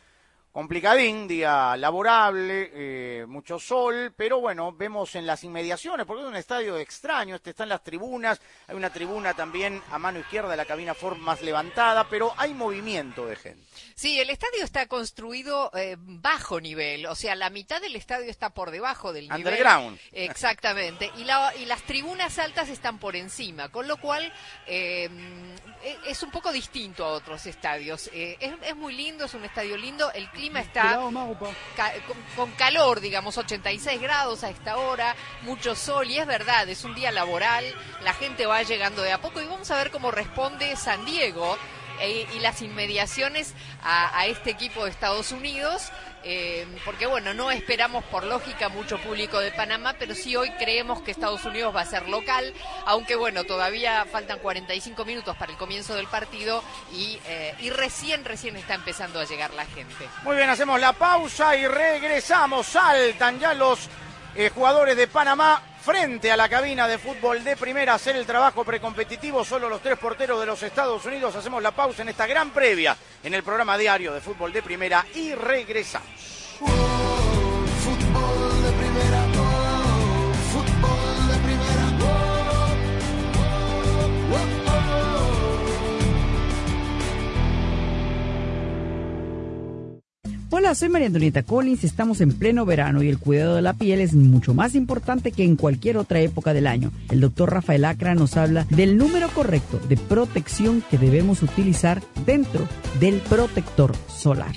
complicadín, día laborable, eh, mucho sol, pero bueno, vemos en las inmediaciones, porque es un estadio extraño, este está en las tribunas, hay una tribuna también a mano izquierda de la cabina Ford más levantada, pero hay movimiento de gente. Sí, el estadio está construido eh, bajo nivel, o sea, la mitad del estadio está por debajo del nivel. Underground. Exactamente, y, la- y las tribunas altas están por encima, con lo cual eh, es un poco distinto a otros estadios. Eh, es, es muy lindo, es un estadio lindo, el clima está ca- con, con calor, digamos, 86 grados a esta hora, mucho sol, y es verdad, es un día laboral, la gente va llegando de a poco, y vamos a ver cómo responde San Diego e- y las inmediaciones a, este equipo de Estados Unidos, eh, porque bueno, no esperamos por lógica mucho público de Panamá, pero sí hoy creemos que Estados Unidos va a ser local, aunque bueno, todavía faltan 45 minutos para el comienzo del partido y, eh, y recién, recién está empezando a llegar la gente. Muy bien, hacemos la pausa y regresamos. Saltan ya los eh, jugadores de Panamá frente a la cabina de fútbol de primera hacer el trabajo precompetitivo. Solo los tres porteros de los Estados Unidos. Hacemos la pausa en esta gran previa en el programa diario de fútbol de primera y regresamos. Hola, soy María Antonieta Collins. Estamos en pleno verano y el cuidado de la piel es mucho más importante que en cualquier otra época del año. El doctor Rafael Acra nos habla del número correcto de protección que debemos utilizar dentro del protector solar.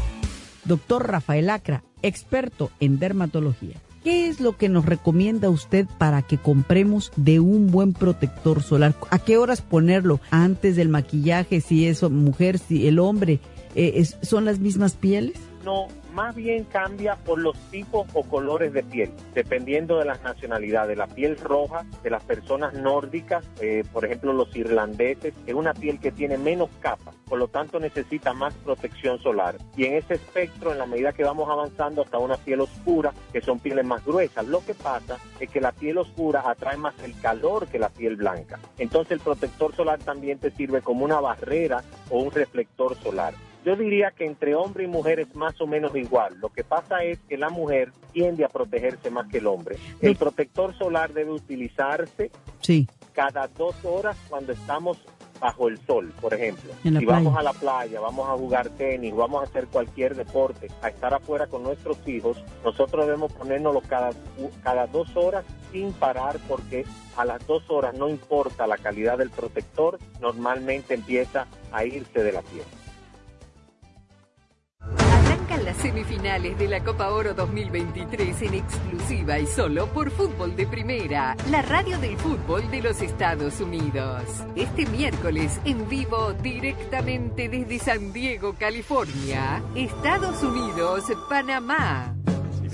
Doctor Rafael Acra, experto en dermatología. ¿Qué es lo que nos recomienda usted para que compremos de un buen protector solar? ¿A qué horas ponerlo? ¿Antes del maquillaje? Si es mujer, si el hombre, eh, ¿son las mismas pieles? No, más bien cambia por los tipos o colores de piel, dependiendo de las nacionalidades. La piel roja de las personas nórdicas, eh, por ejemplo los irlandeses, es una piel que tiene menos capas, por lo tanto necesita más protección solar. Y en ese espectro, en la medida que vamos avanzando hasta una piel oscura, que son pieles más gruesas, lo que pasa es que la piel oscura atrae más el calor que la piel blanca. Entonces el protector solar también te sirve como una barrera o un reflector solar. Yo diría que entre hombre y mujer es más o menos igual. Lo que pasa es que la mujer tiende a protegerse más que el hombre. El protector solar debe utilizarse Sí. cada dos horas cuando estamos bajo el sol, por ejemplo. Si playa. vamos a la playa, vamos a jugar tenis, vamos a hacer cualquier deporte, a estar afuera con nuestros hijos, nosotros debemos ponérnoslo cada, cada dos horas sin parar porque a las dos horas no importa la calidad del protector, normalmente empieza a irse de la piel. Semifinales de la Copa Oro 2023 en exclusiva y solo por Fútbol de Primera, la radio del fútbol de los Estados Unidos. Este miércoles en vivo directamente desde San Diego, California, Estados Unidos, Panamá.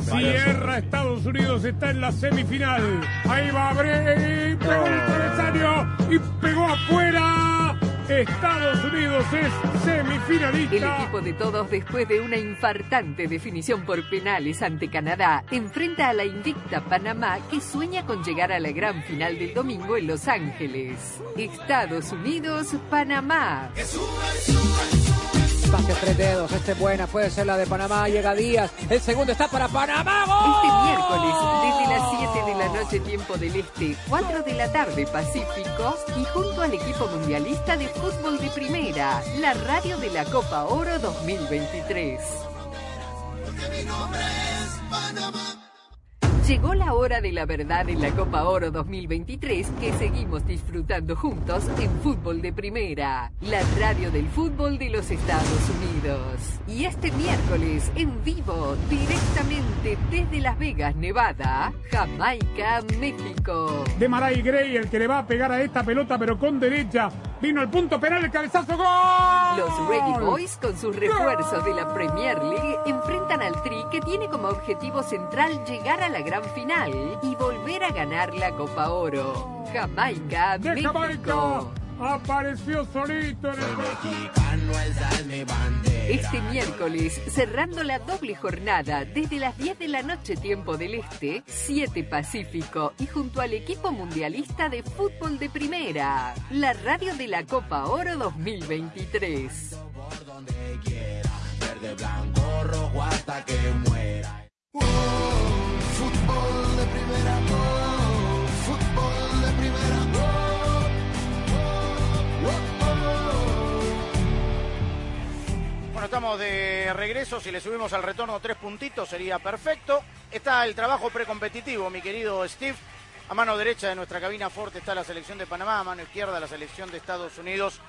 Cierra Estados Unidos, está en la semifinal. Ahí va Bray, pegó el travesaño y pegó afuera. Estados Unidos es El semifinalista. equipo de todos, después de una infartante definición por penales ante Canadá, enfrenta a la invicta Panamá que sueña con llegar a la gran final del domingo en Los Ángeles. Estados Unidos, Panamá. Pase tres dedos, este es buena, puede ser la de Panamá, llega Díaz, el segundo está para Panamá, Este miércoles, desde las 7 de la noche, tiempo del Este, 4 de la tarde, Pacífico, y junto al equipo mundialista de fútbol de primera, la radio de la Copa Oro 2023. Llegó la hora de la verdad en la Copa Oro 2023 que seguimos disfrutando juntos en Fútbol de Primera, la radio del fútbol de los Estados Unidos. Y este miércoles en vivo, directamente desde Las Vegas, Nevada, Jamaica, México. De Maray Gray, el que le va a pegar a esta pelota, pero con derecha. Vino el punto penal, el cabezazo, ¡gol! Los Reggae Boys, con sus refuerzos de la Premier League, enfrentan al Tri que tiene como objetivo central llegar a la gran final y volver a ganar la Copa Oro. Jamaica, De México. Jamaica. Apareció solito en el Este miércoles, cerrando la doble jornada desde las 10 de la noche tiempo del Este, 7 Pacífico y junto al equipo mundialista de fútbol de primera, la radio de la Copa Oro 2023. Verde, blanco, rojo hasta que muera. Fútbol de primera, fútbol de primera, Bueno, estamos de regreso. Si le subimos al retorno tres puntitos sería perfecto. Está el trabajo precompetitivo, mi querido Steve. A mano derecha de nuestra cabina fuerte está la selección de Panamá, a mano izquierda la selección de Estados Unidos.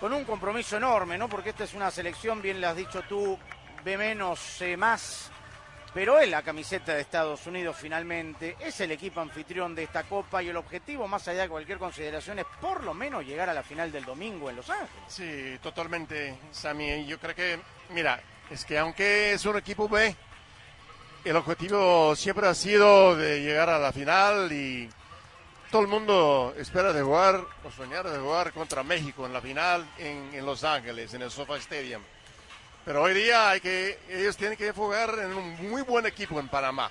Con un compromiso enorme, ¿no? Porque esta es una selección, bien lo has dicho tú, B menos, C más. Pero es la camiseta de Estados Unidos finalmente, es el equipo anfitrión de esta copa y el objetivo, más allá de cualquier consideración, es por lo menos llegar a la final del domingo en Los Ángeles. Sí, totalmente, Sammy. Yo creo que, mira, es que aunque es un equipo B, el objetivo siempre ha sido de llegar a la final y todo el mundo espera de jugar o soñar de jugar contra México en la final en, en Los Ángeles, en el SoFi Stadium. Pero hoy día hay que, ellos tienen que jugar en un muy buen equipo en Panamá.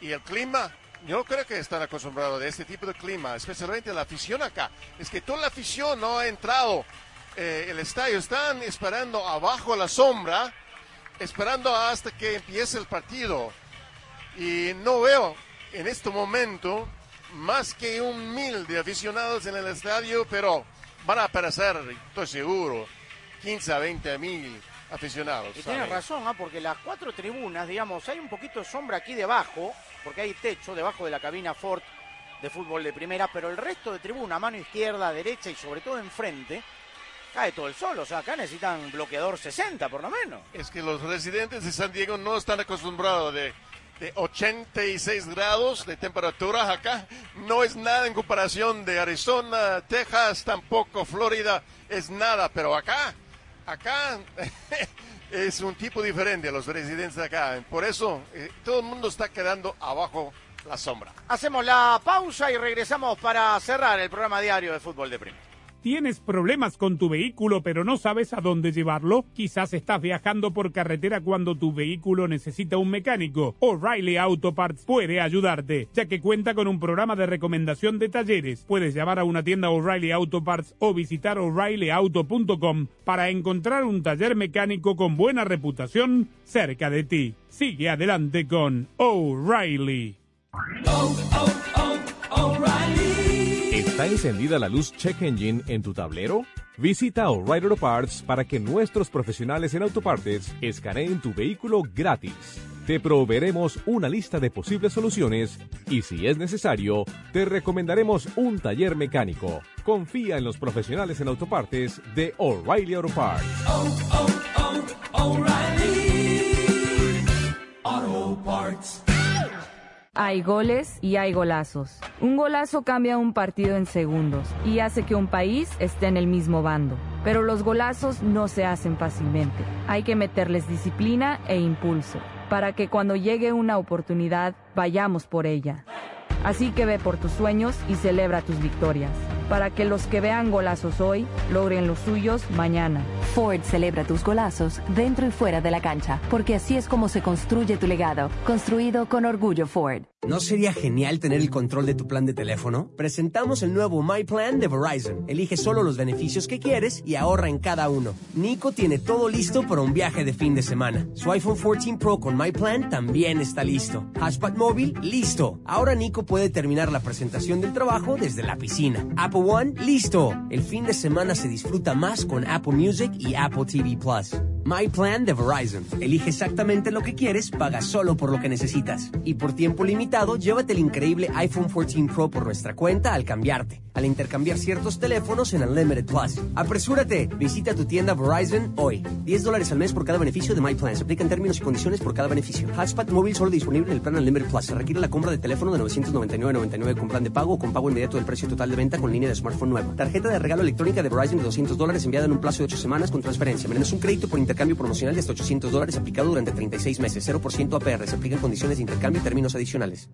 Y el clima, yo no creo que están acostumbrados de este tipo de clima, especialmente la afición acá. Es que toda la afición no ha entrado eh, el estadio, están esperando abajo la sombra, esperando hasta que empiece el partido. Y no veo en este momento más que un mil de aficionados en el estadio, pero van a aparecer, estoy seguro, 15 a 20 mil aficionados. Y tienes razón, ¿ah? porque las cuatro tribunas, digamos, hay un poquito de sombra aquí debajo, porque hay techo debajo de la cabina Ford de fútbol de primera, pero el resto de tribuna, mano izquierda, derecha y sobre todo enfrente, cae todo el sol. O sea, acá necesitan bloqueador 60 por lo menos. Es que los residentes de San Diego no están acostumbrados de, de 86 grados de temperatura acá. No es nada en comparación de Arizona, Texas, tampoco Florida. Es nada, pero acá, acá es un tipo diferente a los residentes de acá. Por eso eh, todo el mundo está quedando abajo la sombra. Hacemos la pausa y regresamos para cerrar el programa diario de fútbol de Primera. ¿Tienes problemas con tu vehículo pero no sabes a dónde llevarlo? Quizás estás viajando por carretera cuando tu vehículo necesita un mecánico. O'Reilly Auto Parts puede ayudarte, ya que cuenta con un programa de recomendación de talleres. Puedes llamar a una tienda O'Reilly Auto Parts o visitar o'ReillyAuto.com para encontrar un taller mecánico con buena reputación cerca de ti. Sigue adelante con O'Reilly. ¿Está encendida la luz Check Engine en tu tablero? Visita O'Reilly Auto Parts para que nuestros profesionales en autopartes escaneen tu vehículo gratis. Te proveeremos una lista de posibles soluciones y si es necesario, te recomendaremos un taller mecánico. Confía en los profesionales en autopartes de O'Reilly Auto Parts. Auto Parts. Hay goles y hay golazos. Un golazo cambia un partido en segundos y hace que un país esté en el mismo bando. Pero los golazos no se hacen fácilmente. Hay que meterles disciplina e impulso para que cuando llegue una oportunidad vayamos por ella. Así que ve por tus sueños y celebra tus victorias, para que los que vean golazos hoy logren los suyos mañana. Ford celebra tus golazos dentro y fuera de la cancha, porque así es como se construye tu legado, construido con orgullo Ford. ¿No sería genial tener el control de tu plan de teléfono? Presentamos el nuevo My Plan de Verizon. Elige solo los beneficios que quieres y ahorra en cada uno. Nico tiene todo listo para un viaje de fin de semana. Su iPhone 14 Pro con My Plan también está listo. Hotspot móvil, listo. Ahora Nico puede terminar la presentación del trabajo desde la piscina. Apple One, listo. El fin de semana se disfruta más con Apple Music y Apple TV Plus. My Plan de Verizon. Elige exactamente lo que quieres, paga solo por lo que necesitas. Y por tiempo limitado, llévate el increíble iPhone 14 Pro por nuestra cuenta al cambiarte. Al intercambiar ciertos teléfonos en Unlimited Plus. Apresúrate, visita tu tienda Verizon hoy. 10 dólares al mes por cada beneficio de My Plan. Se aplican términos y condiciones por cada beneficio. Hotspot móvil solo disponible en el plan Unlimited Plus. Se requiere la compra de teléfono de 999.99 con plan de pago o con pago inmediato del precio total de venta con línea de smartphone nueva. Tarjeta de regalo electrónica de Verizon de 200 dólares enviada en un plazo de 8 semanas con transferencia. Menos un crédito por intercambio promocional de hasta 800 dólares aplicado durante 36 meses. 0% APR. Se aplican condiciones de intercambio y términos adicionales.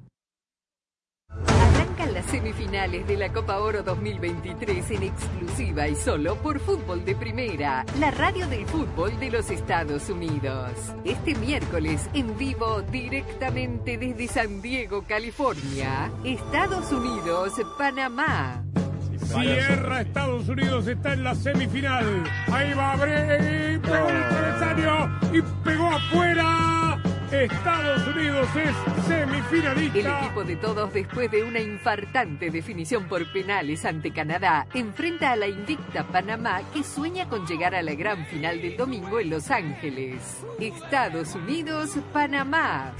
Las semifinales de la Copa Oro 2023 en exclusiva y solo por Fútbol de Primera, la radio del fútbol de los Estados Unidos. Este miércoles en vivo directamente desde San Diego, California, Estados Unidos, Panamá. Cierra Estados Unidos, está en la semifinal. Ahí va Bray, pegó el travesaño y pegó afuera. Estados Unidos es semifinalista. El equipo de todos, después de una infartante definición por penales ante Canadá, enfrenta a la invicta Panamá que sueña con llegar a la gran final del domingo en Los Ángeles. Estados Unidos, Panamá.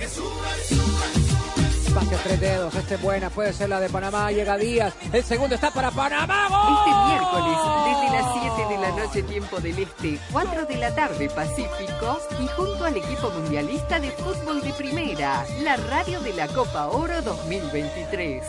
Espacio tres dedos, este es buena, puede ser la de Panamá, llega Díaz, el segundo está para Panamá, ¡gol! Este miércoles, desde las 7 de noche tiempo del Este, 4 de la tarde Pacífico, y junto al equipo mundialista de fútbol de primera, la radio de la Copa Oro 2023.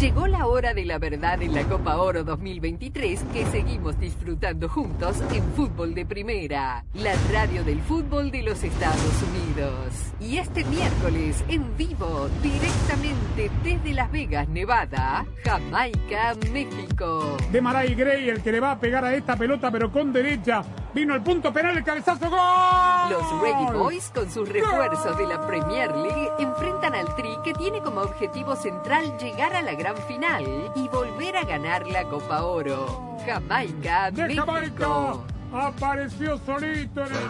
Llegó la hora de la verdad en la Copa Oro 2023 que seguimos disfrutando juntos en Fútbol de Primera, la radio del fútbol de los Estados Unidos. Y este miércoles en vivo, directamente desde Las Vegas, Nevada, Jamaica, México. De Maray Gray, el que le va a pegar a esta pelota, pero con derecha. Vino el punto penal, el cabezazo, ¡gol! Los Reggae Boys, con sus refuerzos de la Premier League, enfrentan al Tri que tiene como objetivo central llegar a la gran final y volver a ganar la Copa Oro. Jamaica, ¡De México. Jamaica! Apareció solito en el...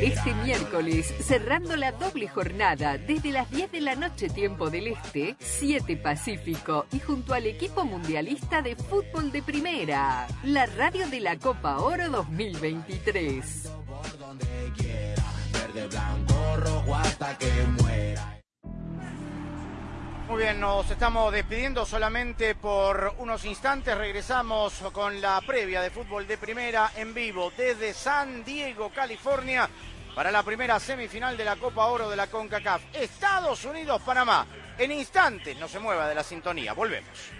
Este miércoles, cerrando la doble jornada desde las 10 de la noche tiempo del Este, 7 Pacífico y junto al equipo mundialista de fútbol de primera, la radio de la Copa Oro 2023. Muy bien, nos estamos despidiendo solamente por unos instantes. Regresamos con la previa de fútbol de primera en vivo desde San Diego, California, para la primera semifinal de la Copa Oro de la CONCACAF. Estados Unidos-Panamá. En instantes, no se mueva de la sintonía. Volvemos.